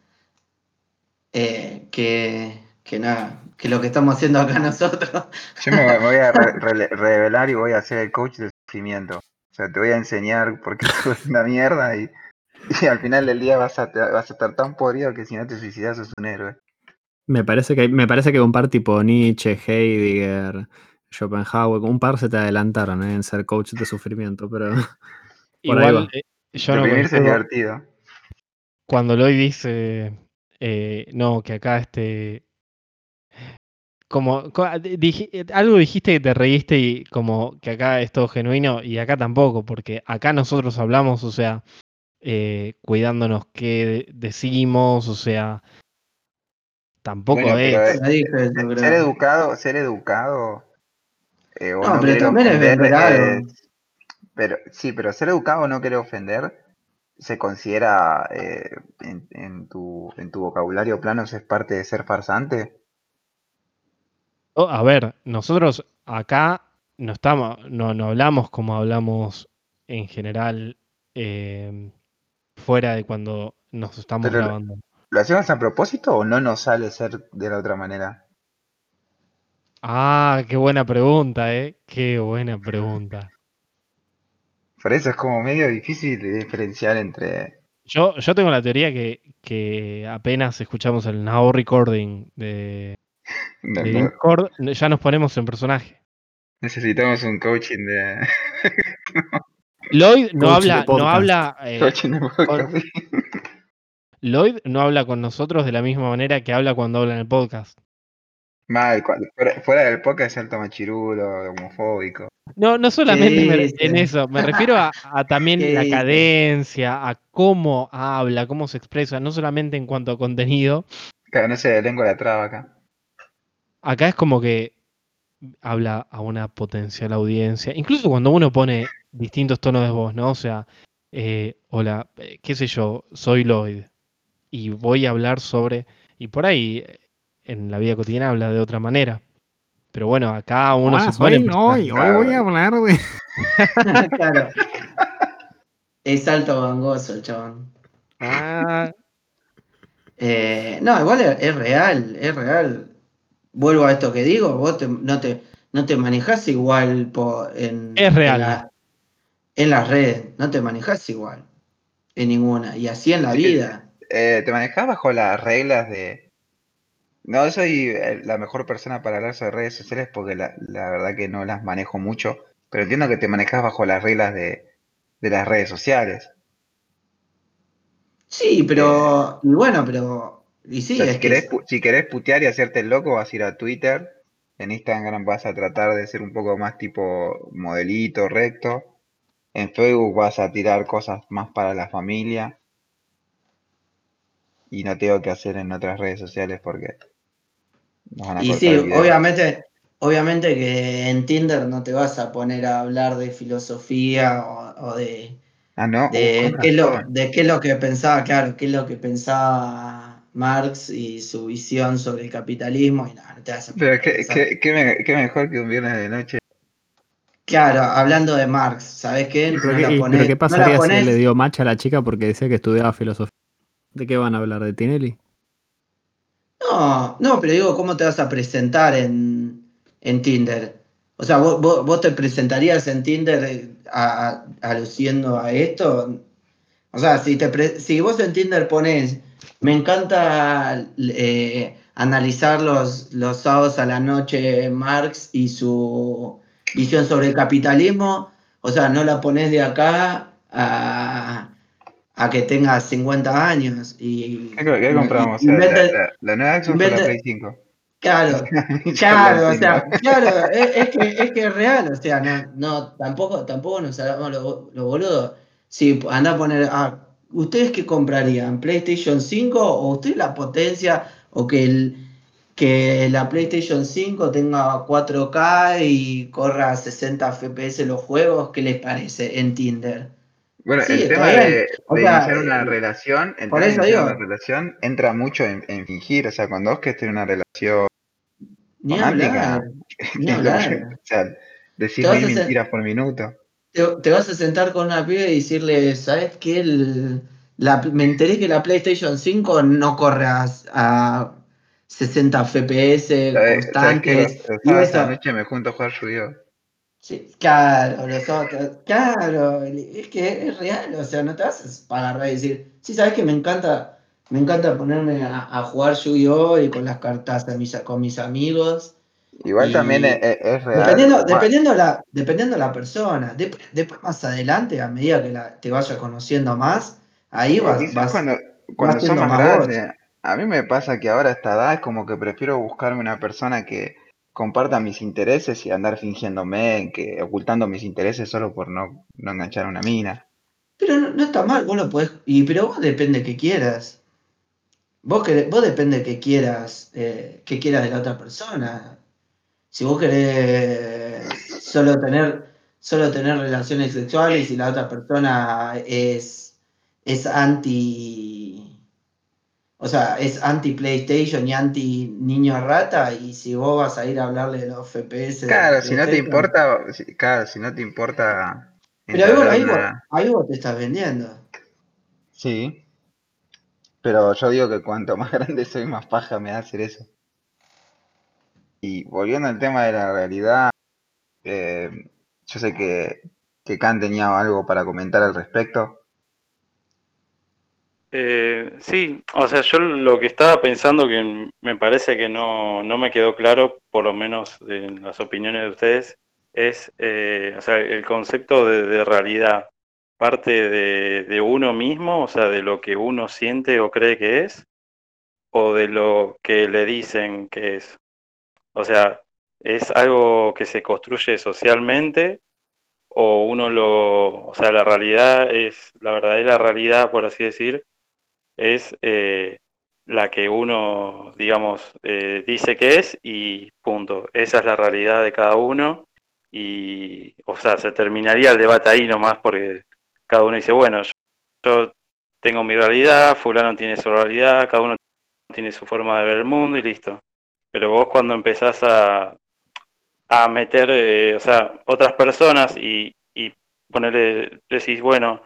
eh, que, que nada, que lo que estamos haciendo acá nosotros. Yo me, voy a re- revelar y voy a ser el coach del sufrimiento. Sea, te voy a enseñar por qué tú eres una mierda y, y al final del día vas a, te- vas a estar tan podrido que si no te suicidas sos un héroe. Me parece que, me parece que un par tipo Nietzsche, Heidegger, Schopenhauer, un par se te adelantaron ¿eh? en ser coach de sufrimiento, pero por ahí Igual, va. eh, yo no es divertido. cuando Lloyd dice, eh, no, que acá este, como co- dij- algo dijiste que te reíste y como que acá es todo genuino y acá tampoco, porque acá nosotros hablamos, o sea, eh, cuidándonos qué decimos, o sea, tampoco Bueno, es. dije, Ser educado, ser educado, eh, No, no pero también es ofender, es- pero sí, pero ser educado no querer ofender se considera eh, en, en tu, en tu vocabulario plano, ¿es parte de ser farsante? Oh, a ver, nosotros acá no estamos, no, no hablamos como hablamos en general eh, fuera de cuando nos estamos Pero- grabando. ¿Lo hacemos a propósito o no nos sale ser de la otra manera? Ah, qué buena pregunta, ¿eh? Qué buena pregunta. Por eso es como medio difícil de diferenciar entre... Yo, yo tengo la teoría que, que apenas escuchamos el now recording de, no- de no- Discord, ya nos ponemos en personaje. necesitamos un coaching de... Lloyd no habla, no habla, eh, coaching de podcast, sí. Lloyd no habla con nosotros de la misma manera que habla cuando habla en el podcast. Mal, fuera, fuera del podcast es alto machirulo, homofóbico. No, no solamente me- en eso, me refiero a, a también ¿Qué la cadencia, a cómo habla, cómo se expresa, no solamente en cuanto a contenido. Claro, no se lengua la traba acá. Acá es como que habla a una potencial audiencia, incluso cuando uno pone distintos tonos de voz, ¿no? O sea, eh, hola, eh, qué sé yo, soy Lloyd y voy a hablar sobre, y por ahí eh, en la vida cotidiana habla de otra manera. Pero bueno, acá uno Hola, se pone soy en hoy, voy a hablar de... claro. Es alto gangoso el chabón. Ah, Eh, no, igual es, es real, es real. Vuelvo a esto que digo, vos te- no, te, no te manejás igual en, Es real. en, la- en las redes, no te manejás igual en ninguna. Y así en la Sí. vida. Eh, ¿te manejás bajo las reglas de... No soy eh, la mejor persona para hablar sobre redes sociales porque la, la verdad que no las manejo mucho, pero entiendo que te manejas bajo las reglas de, de las redes sociales. Sí, pero. Y bueno, pero. Y sí, O sea, es si que. querés, si querés putear y hacerte el loco, vas a ir a Twitter. En Instagram vas a tratar de ser un poco más tipo modelito, recto. En Facebook vas a tirar cosas más para la familia. Y no tengo que hacer en otras redes sociales porque nos van a Y sí, obviamente, obviamente que en Tinder no te vas a poner a hablar de filosofía o, o de, Ah, no. Uh, de, con qué lo, de qué es lo que pensaba, claro, qué es lo que pensaba Marx y su visión sobre el capitalismo. Y nada, no te vas a Pero qué, qué- qué me- qué mejor que un viernes de noche. Claro, hablando de Marx, ¿sabes qué? ¿Pero, No qué, la y- ponés- pero qué no la pasaría si le dio match a la chica porque decía que estudiaba filosofía? ¿De qué van a hablar? ¿De Tinelli? No, no, pero digo, ¿cómo te vas a presentar en, en Tinder? O sea, ¿vos, vos, vos te presentarías en Tinder eh, a- a- aluciendo a esto? O sea, si, te pre- si vos en Tinder pones, me encanta eh, analizar los, los sábados a la noche Marx y su visión sobre el capitalismo, o sea, no la pones de acá a, a que tengas 50 años. Y, ¿Qué, qué compramos? y- O sea, la, inventa- la- la nueva Xbox o la inventa- Play 5. Claro, claro, o sea, claro, es, es que, es que es real, o sea, no, no, tampoco, tampoco nos hagamos los lo boludos. Si anda a poner, ah, ¿ustedes qué comprarían? ¿PlayStation 5 o usted la potencia o que el que la PlayStation 5 tenga 4K y corra a 60 FPS los juegos? ¿Qué les parece en Tinder? Bueno, Sí, el tema de, O de sea, iniciar una eh, relación, el por eso iniciar digo. una relación entra mucho en, en fingir. O sea, cuando vos querés tener una relación Ni romántica, hablar, ni hablar. o sea, decir mil mentiras por minuto. Te, te vas a sentar con una piba y decirle, ¿sabes qué? El- la- me enteré que la PlayStation 5 no corre a, a 60 FPS ¿Sabes, sabes que constantes. y sábados a eso- la noche me junto a jugar Yu-Gi-Oh! Sí, claro, los otros, claro, es que es real, o sea, no te vas a agarrar y decir, sí, sabes que me encanta, me encanta ponerme a, a jugar Yu-Gi-Oh! y con las cartas a mis- con mis amigos. Igual Y- también es, es- es real. Dependiendo, dependiendo, la, dependiendo la persona. Después más adelante, a medida que la, te vaya conociendo más, ahí vas, vas- cuando, cuando siendo más grande, A mí me pasa que ahora a esta edad es como que prefiero buscarme una persona que comparta mis intereses y andar fingiéndome, que ocultando mis intereses solo por no, no enganchar a una mina. Pero no, no está mal, vos lo podés. Y, pero vos depende que quieras. Vos, querés- vos depende que quieras, eh, que quieras de la otra persona. Si vos querés solo tener, solo tener relaciones sexuales y la otra persona es, es anti. O sea, es anti PlayStation y anti niño rata, y si vos vas a ir a hablarle de los FPS. Claro, si no te importa, si- claro, si no te importa. Pero ahí vos, ahí vos te estás vendiendo. Sí. Pero yo digo que cuanto más grande soy, más paja me da hacer eso. Y volviendo al tema de la realidad, eh, yo sé que, que Khan tenía algo para comentar al respecto. Eh, sí, o sea, yo lo que estaba pensando que me parece que no, no me quedó claro, por lo menos en las opiniones de ustedes, es, eh, o sea, el concepto de, realidad parte de uno mismo, o sea, de lo que uno siente o cree que es, o de lo que le dicen que es. O sea, ¿es algo que se construye socialmente o uno lo, o sea, la realidad es, la verdadera realidad, por así decir, es eh, la que uno, digamos, eh, dice que es y punto. Esa es la realidad de cada uno y, o sea, se terminaría el debate ahí nomás porque cada uno dice, bueno, yo, yo tengo mi realidad, fulano tiene su realidad, cada uno tiene su forma de ver el mundo y listo. Pero vos cuando empezás a, a meter, eh, o sea, otras personas y, y ponerle, decís, bueno,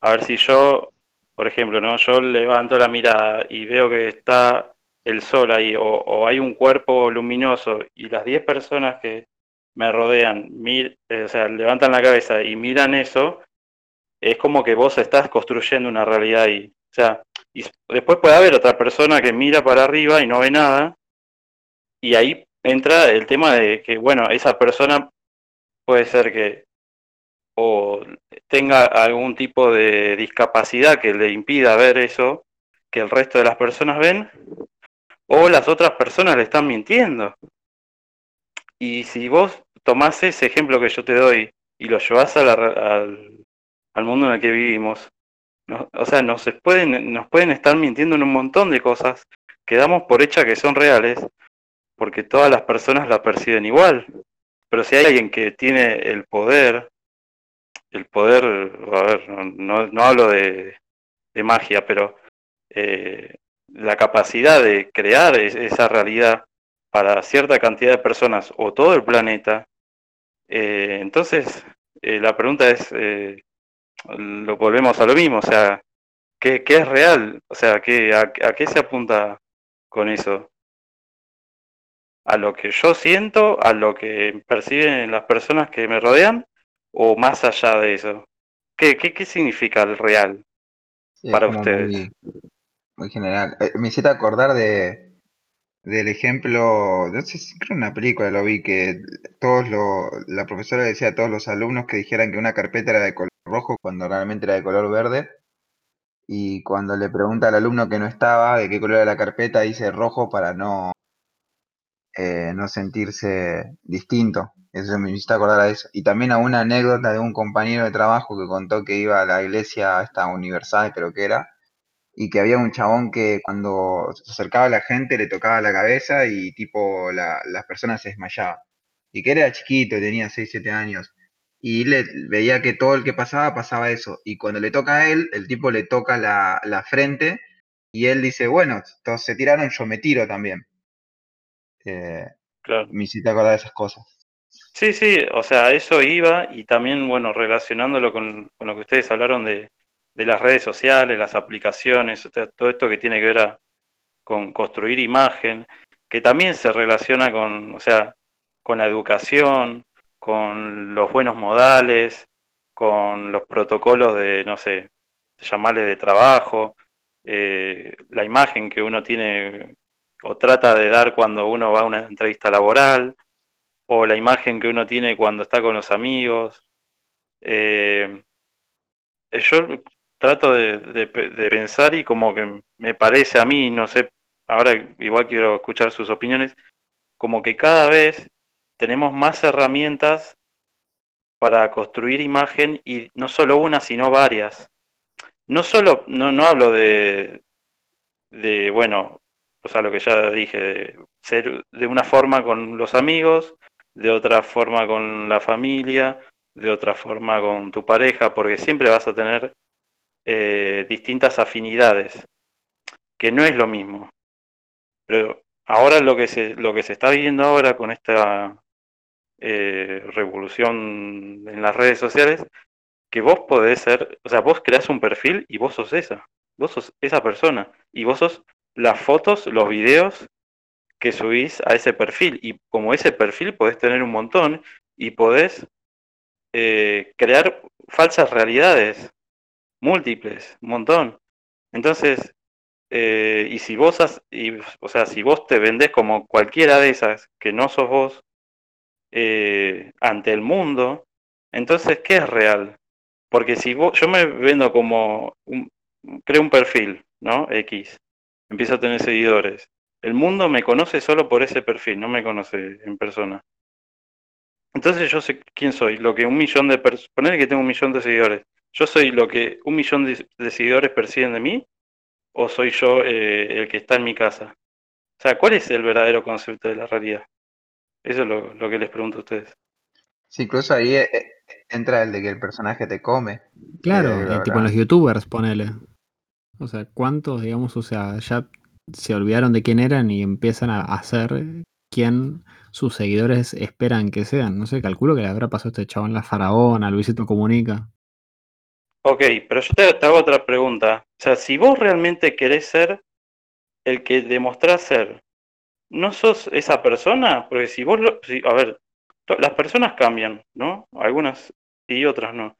a ver si yo, por ejemplo, ¿no? Yo levanto la mirada y veo que está el sol ahí o, hay un cuerpo luminoso y las 10 personas que me rodean, mir, eh, o sea, levantan la cabeza y miran eso, es como que vos estás construyendo una realidad ahí. O sea, y después puede haber otra persona que mira para arriba y no ve nada, y ahí entra el tema de que, bueno, esa persona puede ser que o tenga algún tipo de discapacidad que le impida ver eso que el resto de las personas ven, o las otras personas le están mintiendo. Y si vos tomás ese ejemplo que yo te doy y lo llevas a la, al, al, mundo en el que vivimos, o sea, nos pueden, nos pueden estar mintiendo en un montón de cosas que damos por hecha que son reales, porque todas las personas la perciben igual. Pero si hay alguien que tiene el poder, el poder, a ver, no, no hablo de, de, magia, pero eh, la capacidad de crear esa realidad para cierta cantidad de personas o todo el planeta, eh, entonces eh, la pregunta es, lo volvemos a lo mismo, o sea, ¿qué, qué es real? O sea, ¿qué, ¿a qué se apunta con eso? A lo que yo siento, a lo que perciben las personas que me rodean, o más allá de eso? ¿Qué, qué, qué significa el real Sí, para ustedes? Muy, muy general. Eh, me hiciste acordar de del ejemplo, no sé si creo en una película lo vi que todos lo, la profesora decía a todos los alumnos que dijeran que una carpeta era de color rojo cuando realmente era de color verde. Y cuando le pregunta al alumno que no estaba de qué color era la carpeta, dice rojo para no, eh, no sentirse distinto. Eso me hiciste acordar a eso. Y también a una anécdota de un compañero de trabajo que contó que iba a la iglesia esta universal, creo que era, y que había un chabón que cuando se acercaba a la gente le tocaba la cabeza y tipo la, las personas se desmayaban. Y que era chiquito, tenía 6, 7 años. Y le, veía que todo el que pasaba pasaba eso. Y cuando le toca a él, el tipo le toca la, frente y él dice, bueno, todos se tiraron, yo me tiro también. Eh, Claro. me hiciste acordar de esas cosas. Sí, sí, o sea, eso iba y también, bueno, relacionándolo con, con lo que ustedes hablaron de, de las redes sociales, las aplicaciones, o sea, todo esto que tiene que ver a- con construir imagen, que también se relaciona con, o sea, con la educación, con los buenos modales, con los protocolos de, no sé, llamarle de trabajo, eh, la imagen que uno tiene o trata de dar cuando uno va a una entrevista laboral, o la imagen que uno tiene cuando está con los amigos. Eh, yo trato de, de de pensar y como que me parece a mí, no sé ahora igual quiero escuchar sus opiniones, como que cada vez tenemos más herramientas para construir imagen y no solo una, sino varias. No solo, no, no hablo de, de, bueno, o sea, lo que ya dije, ser de una forma con los amigos, de otra forma con la familia, de otra forma con tu pareja, porque siempre vas a tener eh, distintas afinidades, que no es lo mismo. Pero ahora lo que se, lo que se está viviendo ahora con esta eh, revolución en las redes sociales, que vos podés ser, o sea, vos creás un perfil y vos sos esa, vos sos esa persona, y vos sos las fotos, los videos que subís a ese perfil, y como ese perfil podés tener un montón y podés eh, crear falsas realidades, múltiples, un montón. Entonces, eh, y si vos, has, y, o sea, si vos te vendés como cualquiera de esas que no sos vos eh, ante el mundo, entonces, ¿qué es real? Porque si vos, yo me vendo como, un, creo un perfil, ¿no? X, empiezo a tener seguidores. El mundo me conoce solo por ese perfil, no me conoce en persona. Entonces yo sé quién soy, lo que un millón de personas, poner que tengo un millón de seguidores, yo soy lo que un millón de, seguidores perciben de mí o soy yo eh, el que está en mi casa. O sea, ¿cuál es el verdadero concepto de la realidad? Eso es lo, que les pregunto a ustedes. Sí, incluso ahí eh, eh, entra el de que el personaje te come. Claro, tipo en los youtubers, ponele. O sea, ¿cuántos, digamos, o sea, ya se olvidaron de quién eran y empiezan a hacer quién sus seguidores esperan que sean? No sé, calculo que le habrá pasado a este chabón la faraona, Luisito Comunica. Ok, pero yo te, hago otra pregunta. O sea, si vos realmente querés ser el que demostrás ser, ¿no sos esa persona? Porque si vos, lo, a ver, las personas cambian, ¿no? Algunas y otras no.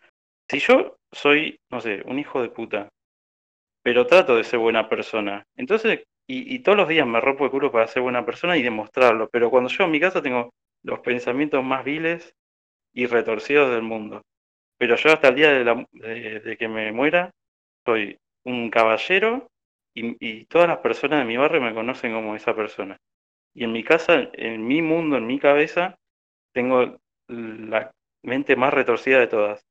Si yo soy, no sé, un hijo de puta, pero trato de ser buena persona, entonces, y, y todos los días me rompo el culo para ser buena persona y demostrarlo, pero cuando yo en mi casa tengo los pensamientos más viles y retorcidos del mundo. Pero yo hasta el día de, que me muera soy un caballero y, todas las personas de mi barrio me conocen como esa persona. Y en mi casa, en mi mundo, en mi cabeza, tengo la mente más retorcida de todas.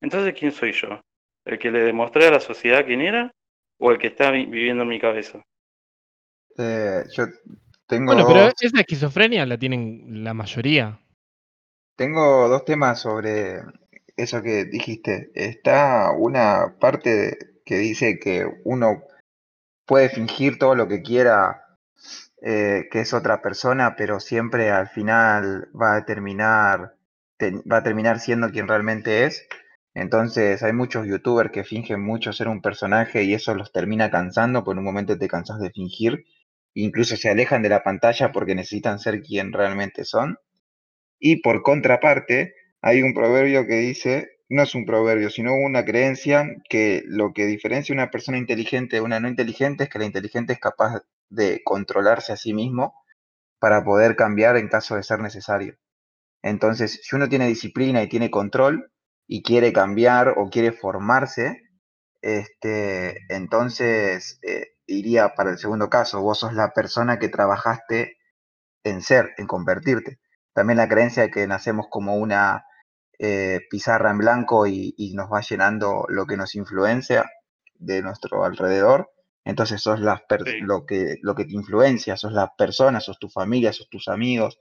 Entonces, ¿quién soy yo? ¿El que le demostré a la sociedad quién era o el que está viviendo en mi cabeza? Eh, yo tengo bueno, pero esa esquizofrenia la tienen la mayoría. Tengo dos temas sobre eso que dijiste. Está una parte que dice que uno puede fingir todo lo que quiera eh, que es otra persona, pero siempre al final va a terminar va a terminar siendo quien realmente es. Entonces hay muchos youtubers que fingen mucho ser un personaje y eso los termina cansando, por un momento te cansas de fingir, incluso se alejan de la pantalla porque necesitan ser quien realmente son. Y por contraparte, hay un proverbio que dice, no es un proverbio, sino una creencia que lo que diferencia una persona inteligente de una no inteligente es que la inteligente es capaz de controlarse a sí mismo para poder cambiar en caso de ser necesario. Entonces, si uno tiene disciplina y tiene control y quiere cambiar o quiere formarse, este, entonces eh, iría para el segundo caso, vos sos la persona que trabajaste en ser, en convertirte. También la creencia de que nacemos como una eh, pizarra en blanco y, nos va llenando lo que nos influencia de nuestro alrededor. Entonces sos las lo, que, lo que te influencia, sos las personas, sos tu familia, sos tus amigos,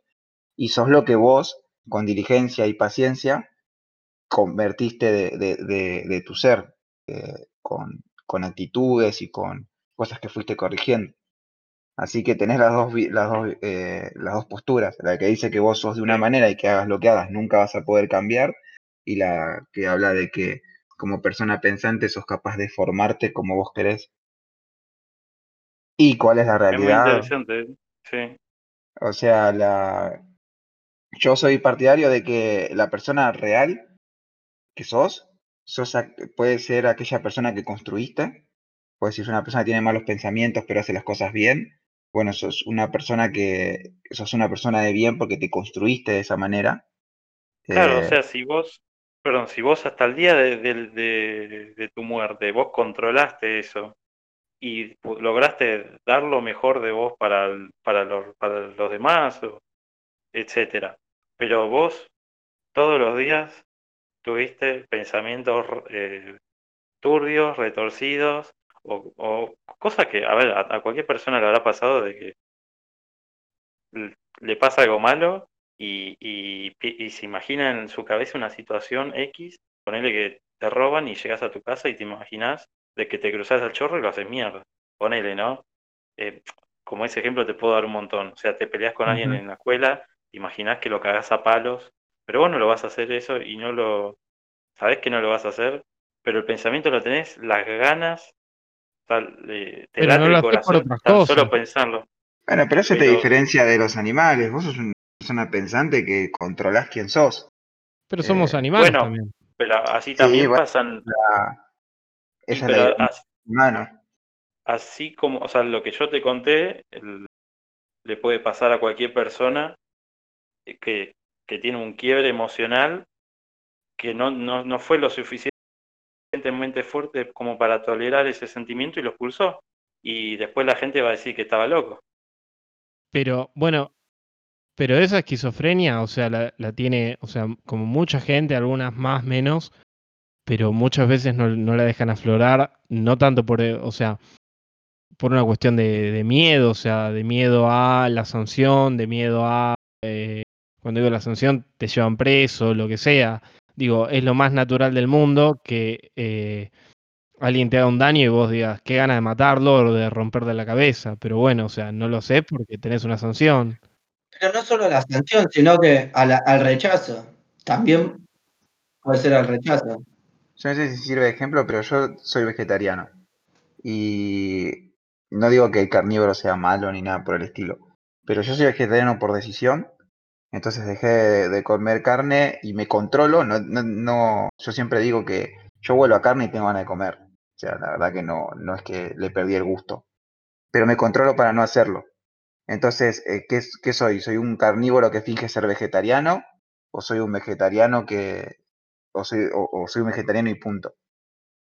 y sos lo que vos, con diligencia y paciencia, convertiste de, tu ser, eh, con, con actitudes y con cosas que fuiste corrigiendo. Así que tenés las dos, las dos, eh, las dos posturas, la que dice que vos sos de una manera y que hagas lo que hagas nunca vas a poder cambiar, y la que habla de que como persona pensante sos capaz de formarte como vos querés. ¿Y cuál es la realidad? Es muy interesante, sí. O sea, la... yo soy partidario de que la persona real que sos, sos puede ser aquella persona que construiste, si es una persona que tiene malos pensamientos pero hace las cosas bien, bueno, sos una persona que, sos una persona de bien porque te construiste de esa manera. Claro, o eh, sea, si vos, perdón, si vos hasta el día de, tu muerte, vos controlaste eso, y lograste dar lo mejor de vos para, el- para, los, para los demás, etcétera. Pero vos todos los días tuviste pensamientos eh, turbios, retorcidos, o, o cosas que, a ver, a, a cualquier persona le habrá pasado de que le pasa algo malo y, y, se imagina en su cabeza una situación X, ponele que te roban y llegas a tu casa y te imaginas de que te cruzas al chorro y lo haces mierda. Ponele, ¿no? Eh, como ese ejemplo te puedo dar un montón. O sea, te peleas con alguien en la escuela, imaginás que lo cagás a palos, pero vos no lo vas a hacer eso y no lo, sabés que no lo vas a hacer, pero el pensamiento lo tenés, las ganas, tal, eh, te Pero late no el lo haces por corazón, otras tan solo pensarlo. Bueno, pero eso te diferencia de los animales. Vos sos una persona pensante que controlás quién sos. Pero somos Eh, animales bueno, también. Pero así Sí, también bueno, pasan, La- esa es la pero idea as- humana. así como, o sea, lo que yo te conté, el- le puede pasar a cualquier persona eh, que, que tiene un quiebre emocional que no, no, no fue lo suficientemente fuerte como para tolerar ese sentimiento y lo expulsó. Y después la gente va a decir que estaba loco. Pero bueno, pero esa esquizofrenia, o sea, la, la tiene, o sea, como mucha gente, algunas más, menos, pero muchas veces no, no la dejan aflorar, no tanto por, eh, o sea, por una cuestión de, de miedo, o sea, de miedo a la sanción, de miedo a, eh, cuando digo la sanción, te llevan preso, lo que sea. Digo, es lo más natural del mundo que eh, alguien te haga un daño y vos digas, qué gana de matarlo o de romperle la cabeza. Pero bueno, o sea, no lo sé porque tenés una sanción. Pero no solo la sanción, sino que a la- al rechazo. También puede ser al rechazo. Yo no sé si sirve de ejemplo, pero yo soy vegetariano. Y no digo que el carnívoro sea malo ni nada por el estilo. Pero yo soy vegetariano por decisión. Entonces dejé de, comer carne y me controlo. No, no, yo siempre digo que yo vuelvo a carne y tengo ganas de comer. O sea, la verdad que no, no es que le perdí el gusto. Pero me controlo para no hacerlo. Entonces, eh, ¿qué, qué soy? ¿Soy un carnívoro que finge ser vegetariano? ¿O soy un vegetariano que... o soy, o- o soy un vegetariano y punto?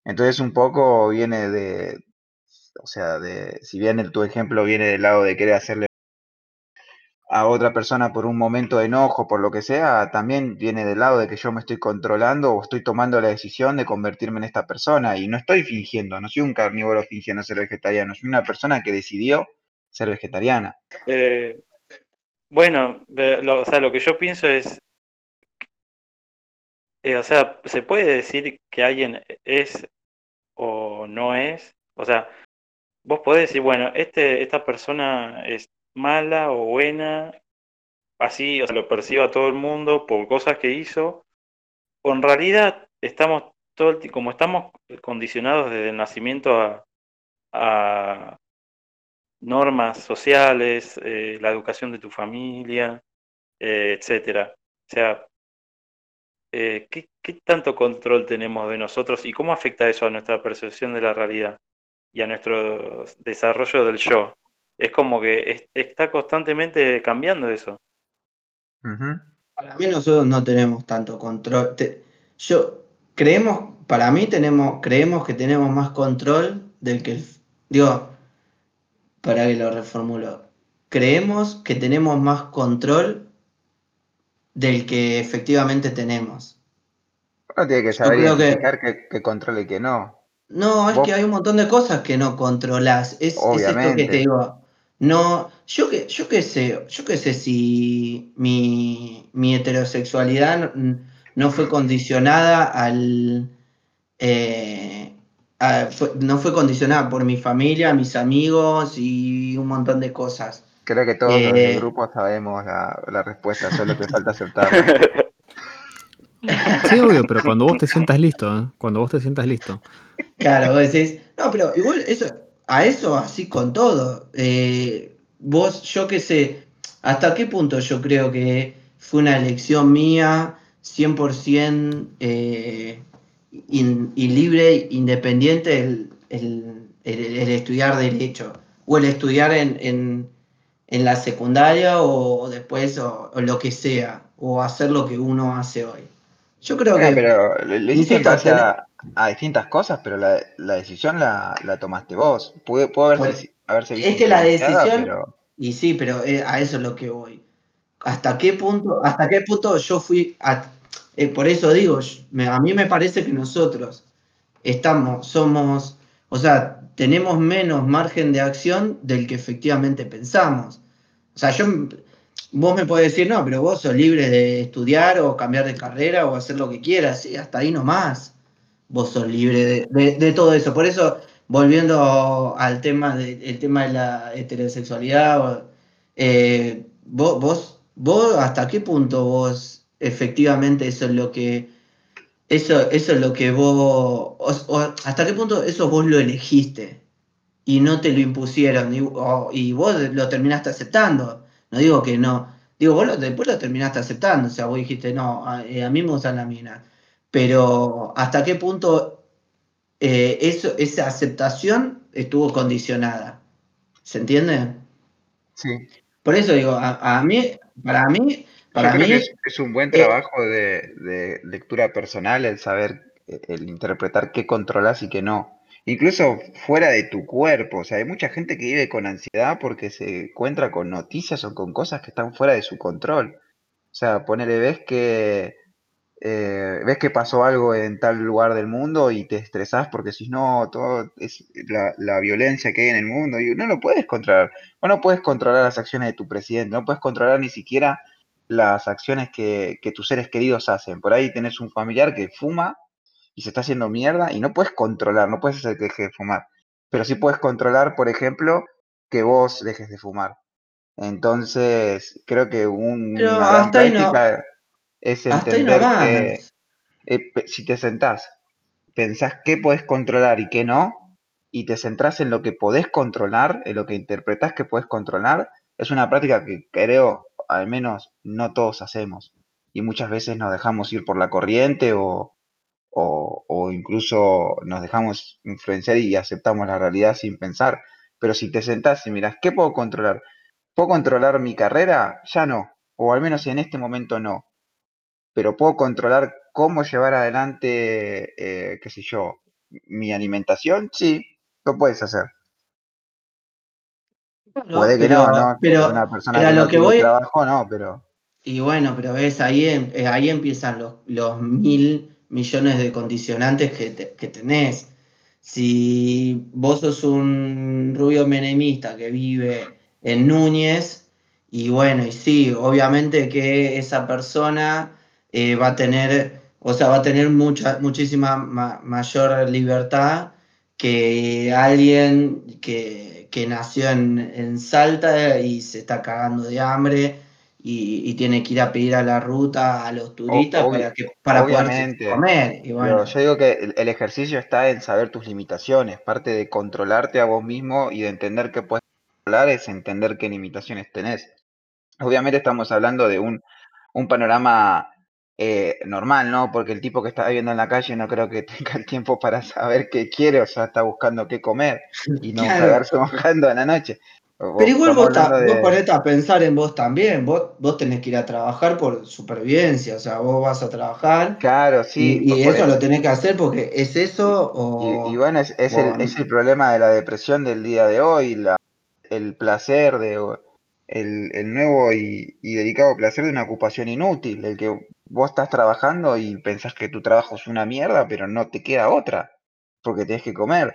Entonces un poco viene de, o sea, de, si bien el, tu ejemplo viene del lado de querer hacerle a otra persona por un momento de enojo, por lo que sea, también viene del lado de que yo me estoy controlando o estoy tomando la decisión de convertirme en esta persona y no estoy fingiendo, no soy un carnívoro fingiendo ser vegetariano, soy una persona que decidió ser vegetariana. Eh, bueno, o sea, lo que yo pienso es, eh, o sea, ¿se puede decir que alguien es o no es? O sea, vos podés decir, bueno, este, esta persona es mala o buena, así, o sea, lo percibe a todo el mundo por cosas que hizo, o en realidad estamos todo el como estamos condicionados desde el nacimiento a, a normas sociales, eh, la educación de tu familia, eh, etcétera. O sea, eh, ¿qué, qué tanto control tenemos de nosotros y cómo afecta eso a nuestra percepción de la realidad y a nuestro desarrollo del yo? Es como que es- está constantemente cambiando eso. Para mí nosotros no tenemos tanto control. Te- yo creemos, para mí tenemos, creemos que tenemos más control del que, el- digo, para que lo reformulo. Creemos que tenemos más control del que efectivamente tenemos. Uno tiene que saber que- identificar qué, qué controla y qué no. No, es Vos- que hay un montón de cosas que no controlás. Es, es esto que te digo. No, yo que, yo qué sé, yo qué sé si mi, mi heterosexualidad no, no fue condicionada al eh, a- fue- no fue condicionada por mi familia, mis amigos y un montón de cosas. Creo que todos los Eh. del grupo sabemos la, la respuesta, solo te falta aceptarla. Sí, obvio, pero cuando vos te sientas listo, ¿eh? Cuando vos te sientas listo. Claro, vos decís, no, pero igual eso, a eso así con todo. Eh, vos, yo qué sé, hasta qué punto yo creo que fue una elección mía 100% eh, in- y libre, independiente el, el- el- el estudiar derecho o el estudiar en, en- en la secundaria o, después o, o lo que sea, o hacer lo que uno hace hoy. Yo creo que pero insisto, a, distintas cosas, pero la, la decisión la, la, tomaste vos. Puede, puede haberse, haberse visto. Es que la decisión. Pero... Y sí, pero eh, a eso es lo que voy. ¿Hasta qué punto, hasta qué punto yo fui a, eh, por eso digo, a mí me parece que nosotros estamos, somos, o sea, tenemos menos margen de acción del que efectivamente pensamos. O sea, yo, vos me podés decir, no, pero vos sos libre de estudiar o cambiar de carrera o hacer lo que quieras, y hasta ahí nomás. Vos sos libre de, todo eso. Por eso, volviendo al tema de, el tema de la heterosexualidad, eh, vos, vos, vos, ¿hasta qué punto vos efectivamente eso es lo que eso, eso es lo que vos, hasta qué punto eso vos lo elegiste y no te lo impusieron y, vos lo terminaste aceptando. No digo que no, digo, vos después lo terminaste aceptando, o sea, vos dijiste, no, a, eh, mí me gustan la mina. Pero hasta qué punto eh, eso, esa aceptación estuvo condicionada. ¿Se entiende? Sí. Por eso digo, a mí, para mí, para mí es, un buen trabajo de, lectura personal el saber, eh, el interpretar qué controlas y qué no. Incluso fuera de tu cuerpo. O sea, hay mucha gente que vive con ansiedad porque se encuentra con noticias o con cosas que están fuera de su control. O sea, ponele, ves que eh, ves que pasó algo en tal lugar del mundo y te estresás porque si no, todo es la, la, violencia que hay en el mundo y no lo puedes controlar. O no puedes controlar las acciones de tu presidente, no puedes controlar ni siquiera las acciones que, tus seres queridos hacen. Por ahí tenés un familiar que fuma y se está haciendo mierda y no puedes controlar, no puedes hacer que deje de fumar. Pero sí puedes controlar, por ejemplo, que vos dejes de fumar. Entonces, creo que un, una práctica es entender que eh, si te sentás, pensás qué podés controlar y qué no, y te centrás en lo que podés controlar, en lo que interpretás que podés controlar, es una práctica que creo al menos no todos hacemos. Y muchas veces nos dejamos ir por la corriente o, incluso nos dejamos influenciar y aceptamos la realidad sin pensar. Pero si te sentás y miras, ¿qué puedo controlar? ¿Puedo controlar mi carrera? Ya no. O al menos en este momento no. Pero puedo controlar cómo llevar adelante, eh, qué sé yo, mi alimentación. Sí, lo puedes hacer. Puede que no, ¿no? Pero, una persona que, no tiene trabajo, no, pero. Y bueno, pero ves, ahí, eh, ahí empiezan los, los mil millones de condicionantes que, que tenés. Si vos sos un rubio menemista que vive en Núñez, y bueno, y sí, obviamente que esa persona eh, va a tener, o sea, va a tener mucha, muchísima mayor libertad que alguien que que nació en, Salta y se está cagando de hambre y, tiene que ir a pedir a la ruta a los turistas para, que, para poder comer. Y bueno. yo digo que el, ejercicio está en saber tus limitaciones, parte de controlarte a vos mismo y de entender que puedes controlar es entender qué limitaciones tenés. Obviamente estamos hablando de un, un panorama eh, normal, ¿no? Porque el tipo que está viviendo en la calle no creo que tenga el tiempo para saber qué quiere, o sea, está buscando qué comer y no claro. quedarse mojando en la noche. Pero igual vos, vos ponete a pensar en vos también, vos, vos tenés que ir a trabajar por supervivencia, o sea, vos vas a trabajar. Claro, sí. Y, eso lo tenés que hacer porque es eso o... Y, bueno, es, el, es, el, problema de la depresión del día de hoy, la, el placer de el, nuevo y, dedicado placer de una ocupación inútil, el que vos estás trabajando y pensás que tu trabajo es una mierda, pero no te queda otra, porque tienes que comer.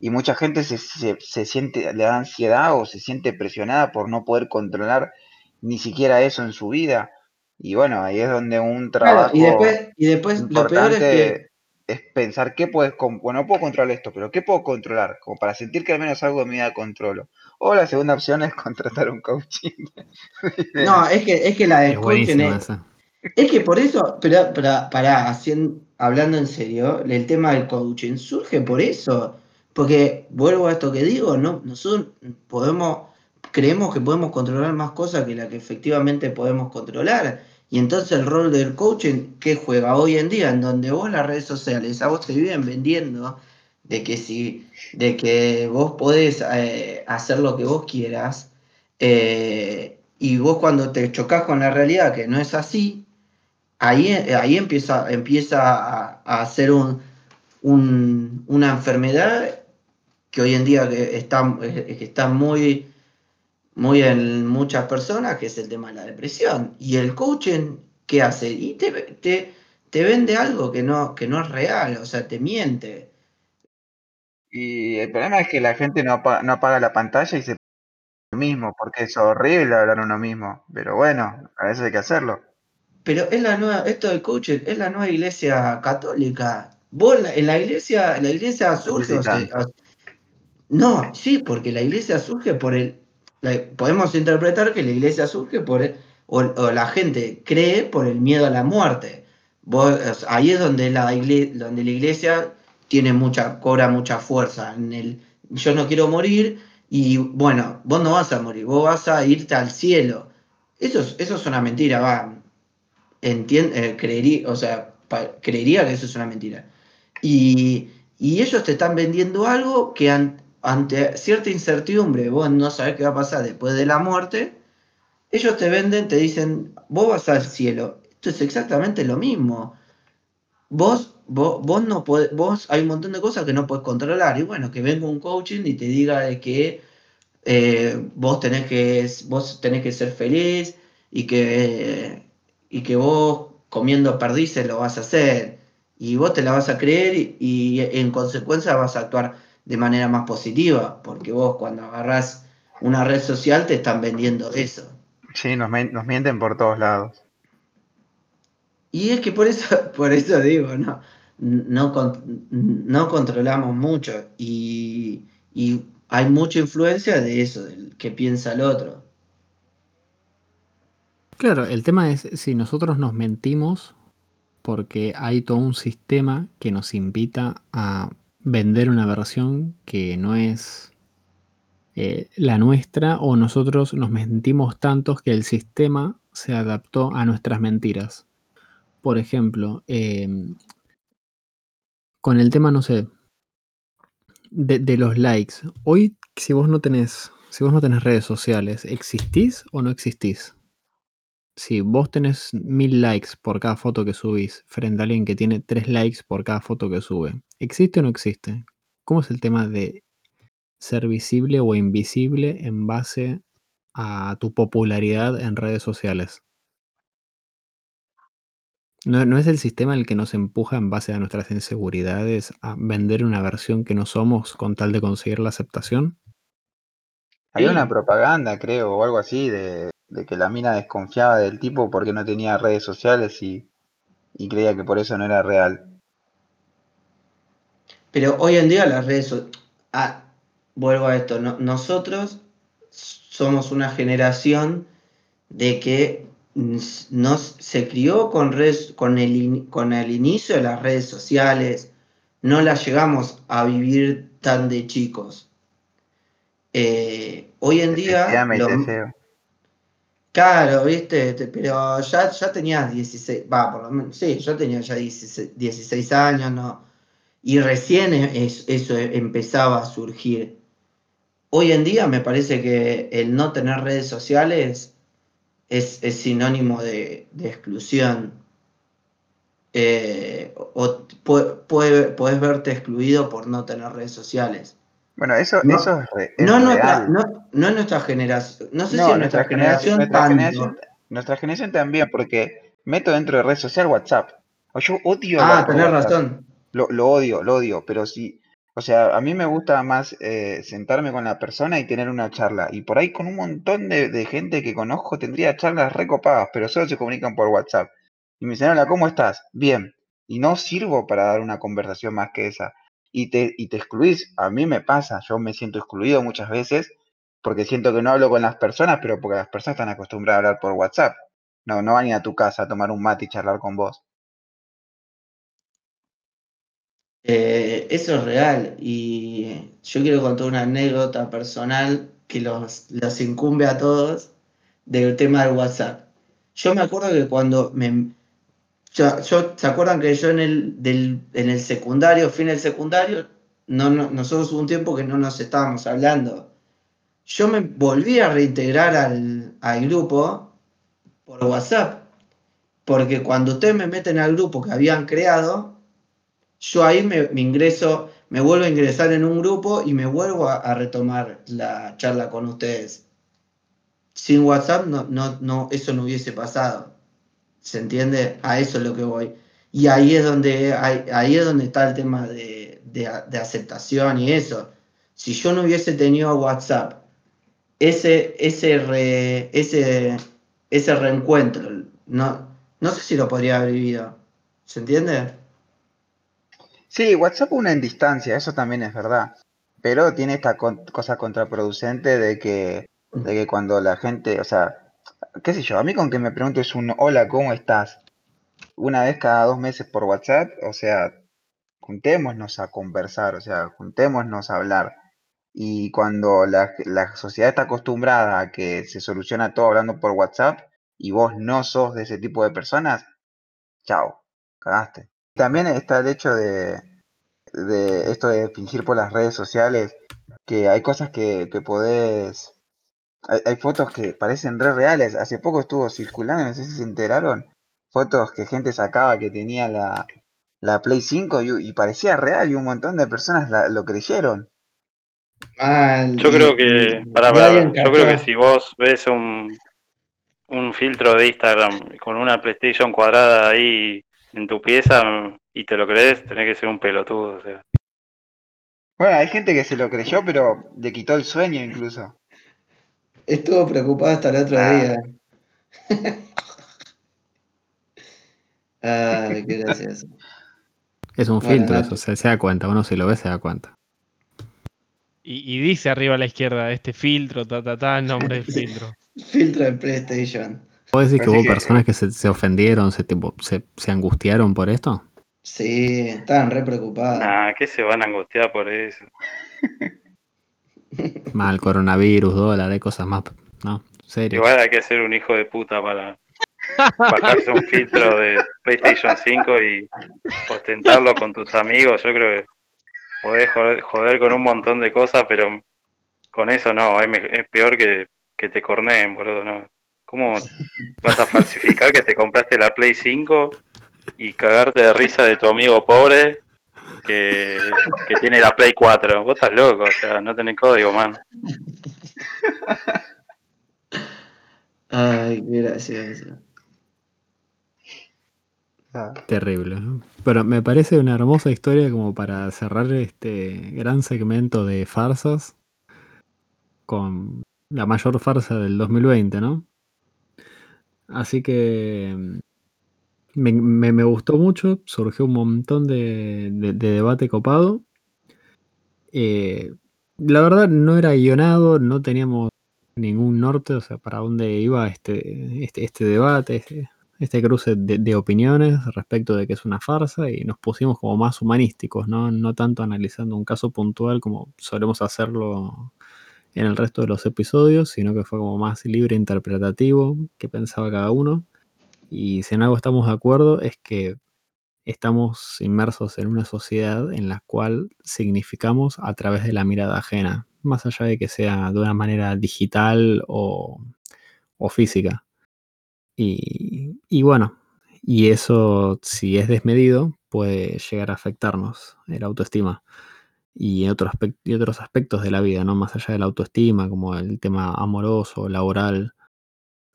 Y mucha gente se, se, siente, le da ansiedad o se siente presionada por no poder controlar ni siquiera eso en su vida. Y bueno, ahí es donde un trabajo y después, y después lo peor es que es pensar qué puedes, bueno, no puedo controlar esto, pero qué puedo controlar, como para sentir que al menos algo de mi vida controlo. O la segunda opción es contratar un coaching. no, es que, es que la de coaching es, es, que por eso, pero para, para hablando en serio, el tema del coaching surge por eso. Porque vuelvo a esto que digo, no, nosotros podemos, creemos que podemos controlar más cosas que las que efectivamente podemos controlar y entonces el rol del coaching que juega hoy en día, en donde vos las redes sociales a vos te viven vendiendo de que si, de que vos podés eh, hacer lo que vos quieras, eh, y vos cuando te chocas con la realidad que no es así, ahí, ahí empieza, empieza a, hacer un, un- una enfermedad que hoy en día está, está muy, muy en muchas personas, que es el tema de la depresión. Y el coaching, ¿qué hace? Y te, te, te vende algo que no, que no es real, o sea, te miente. Y el problema es que la gente no, apa- no apaga la pantalla y se lo mismo, porque es horrible hablar uno mismo. Pero bueno, a veces hay que hacerlo. Pero es la nueva, esto del coaching es la nueva iglesia católica. Vos en la iglesia, la iglesia surge, o sea, no, sí, porque la iglesia surge por el, la- podemos interpretar que la iglesia surge por el, o, o la gente cree por el miedo a la muerte. Vos, ahí es donde la, igle- donde la iglesia tiene mucha, cobra mucha fuerza. En el yo no quiero morir, y bueno, vos no vas a morir, vos vas a irte al cielo. Eso es, eso es una mentira, va. Eh, creería, o sea, creería que eso es una mentira. Y, y ellos te están vendiendo algo que an- ante cierta incertidumbre, vos no sabés qué va a pasar después de la muerte, ellos te venden, te dicen, vos vas al cielo. Esto es exactamente lo mismo. Vos, vos, vos no podés, vos hay un montón de cosas que no puedes controlar. Y bueno, que venga un coaching y te diga de que eh, vos, tenés que vos tenés que ser feliz y que, y que vos comiendo perdices lo vas a hacer. Y vos te la vas a creer y, y en consecuencia vas a actuar de manera más positiva, porque vos cuando agarrás una red social te están vendiendo eso. Sí, nos, nos mienten por todos lados. Y es que por eso, por eso digo, no, no, no controlamos mucho y, y hay mucha influencia de eso, del que piensa el otro. Claro, el tema es si nosotros nos mentimos porque hay todo un sistema que nos invita a vender una versión que no es eh, la nuestra o nosotros nos mentimos tantos que el sistema se adaptó a nuestras mentiras. Por ejemplo, em, con el tema, no sé, de, de los likes. Hoy, si vos no tenés, si vos no tenés redes sociales, ¿existís o no existís? Si vos tenés mil likes por cada foto que subís frente a alguien que tiene tres likes por cada foto que sube, ¿existe o no existe? ¿Cómo es el tema de ser visible o invisible en base a tu popularidad en redes sociales? ¿No, no es el sistema el que nos empuja en base a nuestras inseguridades a vender una versión que no somos con tal de conseguir la aceptación? Había Sí. una propaganda, creo, o algo así, de, de que la mina desconfiaba del tipo porque no tenía redes sociales y, y creía que por eso no era real. Pero hoy en día las redes so- ah, vuelvo a esto, no- nosotros somos una generación de que nos, se crió con, redes, con, el, in- con el inicio de las redes sociales, no las llegamos a vivir tan de chicos. Eh, hoy en día, los-. Claro, viste, Te- pero ya, ya tenías 16, va, por lo menos, sí, yo tenía ya 16, 16 años, ¿no? Y recién es- eso empezaba a surgir. Hoy en día me parece que el no tener redes sociales es, sinónimo de, exclusión. Eh, o puedes verte excluido por no tener redes sociales. Bueno, eso, No, eso es, es No, nuestra, no, no en nuestra generación, no sé No, si nuestra, generación, nuestra generación, nuestra generación también, porque meto dentro de red social WhatsApp. O yo odio Ah, tenés WhatsApp. razón. Lo, lo odio, lo odio, pero sí, o sea, a mí me gusta más eh, sentarme con la persona y tener una charla. Y por ahí con un montón de, de gente que conozco tendría charlas recopadas, pero solo se comunican por WhatsApp. Y me dicen, hola, ¿cómo estás? Bien. Y no sirvo para dar una conversación más que esa. Y te, y te excluís. A mí me pasa, yo me siento excluido muchas veces porque siento que no hablo con las personas, pero porque las personas están acostumbradas a hablar por WhatsApp. No, no van a ir a tu casa a tomar un mate y charlar con vos. Eh, eso es real. Y yo quiero contar una anécdota personal que los, los incumbe a todos del tema del WhatsApp. Yo me acuerdo que cuando me. Yo, ¿Se acuerdan que yo en el, del, en el secundario, fin del secundario, no, no- nosotros hubo un tiempo que no nos estábamos hablando? Yo me volví a reintegrar al, al grupo por WhatsApp. Porque cuando ustedes me meten al grupo que habían creado, yo ahí me, me ingreso, me vuelvo a ingresar en un grupo y me vuelvo a, a retomar la charla con ustedes. Sin WhatsApp no, no, no, eso no hubiese pasado. ¿Se entiende? A eso es lo que voy. Y ahí es donde, ahí es donde está el tema de, de aceptación y eso. Si yo no hubiese tenido WhatsApp, ese, ese, re- ese, ese reencuentro, no, no sé si lo podría haber vivido. ¿Se entiende? Sí, WhatsApp une en distancia, eso también es verdad. Pero tiene esta cosa contraproducente de que, de que cuando la gente, o sea, qué sé yo, a mí con que me preguntes un hola, ¿cómo estás? Una vez cada dos meses por WhatsApp, o sea, juntémonos a conversar, o sea, juntémonos a hablar. Y cuando la, la sociedad está acostumbrada a que se soluciona todo hablando por WhatsApp y vos no sos de ese tipo de personas, chao, cagaste. También está el hecho de, de esto de fingir por las redes sociales, que hay cosas que, que podés... Hay, hay fotos que parecen re reales. Hace poco estuvo circulando, no sé si se enteraron, fotos que gente sacaba que tenía la, la Play 5 y, y parecía real y un montón de personas la- lo creyeron. Mal, Yo creo que, Brian pará. yo creo que si vos ves un, un filtro de Instagram con una PlayStation cuadrada ahí en tu pieza y te lo crees, tenés que ser un pelotudo. O sea. Bueno, hay gente que se lo creyó, pero le quitó el sueño incluso. Estuvo preocupado hasta el otro Ah. día. Ay, qué gracioso. Es un Bueno, filtro, eso se, se da cuenta. Uno si lo ve se da cuenta. Y, y dice arriba a la izquierda, este filtro, ta, ta, ta, el nombre del filtro. Filtro de PlayStation. ¿Vos decís que Así hubo que- personas que se, se ofendieron, se, tipo, se, se angustiaron por esto? Sí, estaban re preocupados. Nah, ¿qué se van a angustiar por eso? Mal, coronavirus, dólar, hay cosas más. No, serio. Igual hay que ser un hijo de puta para bajarse un filtro de PlayStation 5 y ostentarlo con tus amigos. Yo creo que podés joder, con un montón de cosas, pero con eso no, es peor que, que te corneen, boludo. ¿no? ¿Cómo vas a falsificar que te compraste la Play 5 y cagarte de risa de tu amigo pobre que, que tiene la Play 4? Vos estás loco, o sea, no tenés código, man. Ay, qué gracioso. Ah, Terrible. ¿no? Pero me parece una hermosa historia como para cerrar este gran segmento de farsas con la mayor farsa del 2020, ¿no? Así que me, gustó mucho, surgió un montón de debate copado. Eh, la verdad no era guionado, no teníamos ningún norte, o sea, para dónde iba este, este, este debate, este, este cruce de, de opiniones respecto de que es una farsa y nos pusimos como más humanísticos, ¿no? No tanto analizando un caso puntual como solemos hacerlo en el resto de los episodios, sino que fue como más libre interpretativo que pensaba cada uno. Y si en algo estamos de acuerdo es que estamos inmersos en una sociedad en la cual significamos a través de la mirada ajena, más allá de que sea de una manera digital o, física. Y, bueno, y eso si es desmedido puede llegar a afectarnos el autoestima y, otro aspec- y otros aspectos de la vida, ¿no? Más allá de la autoestima, como el tema amoroso, laboral.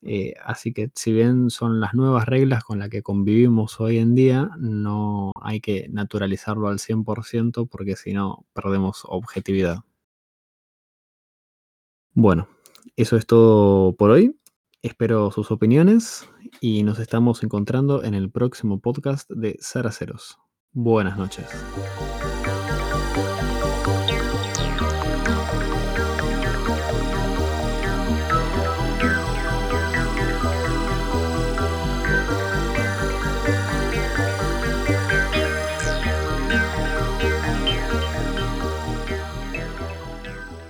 Eh, así que si bien son las nuevas reglas con las que convivimos hoy en día, no hay que naturalizarlo al 100% porque si no perdemos objetividad. Bueno, eso es todo por hoy. Espero sus opiniones y nos estamos encontrando en el próximo podcast de Ceros. Buenas noches.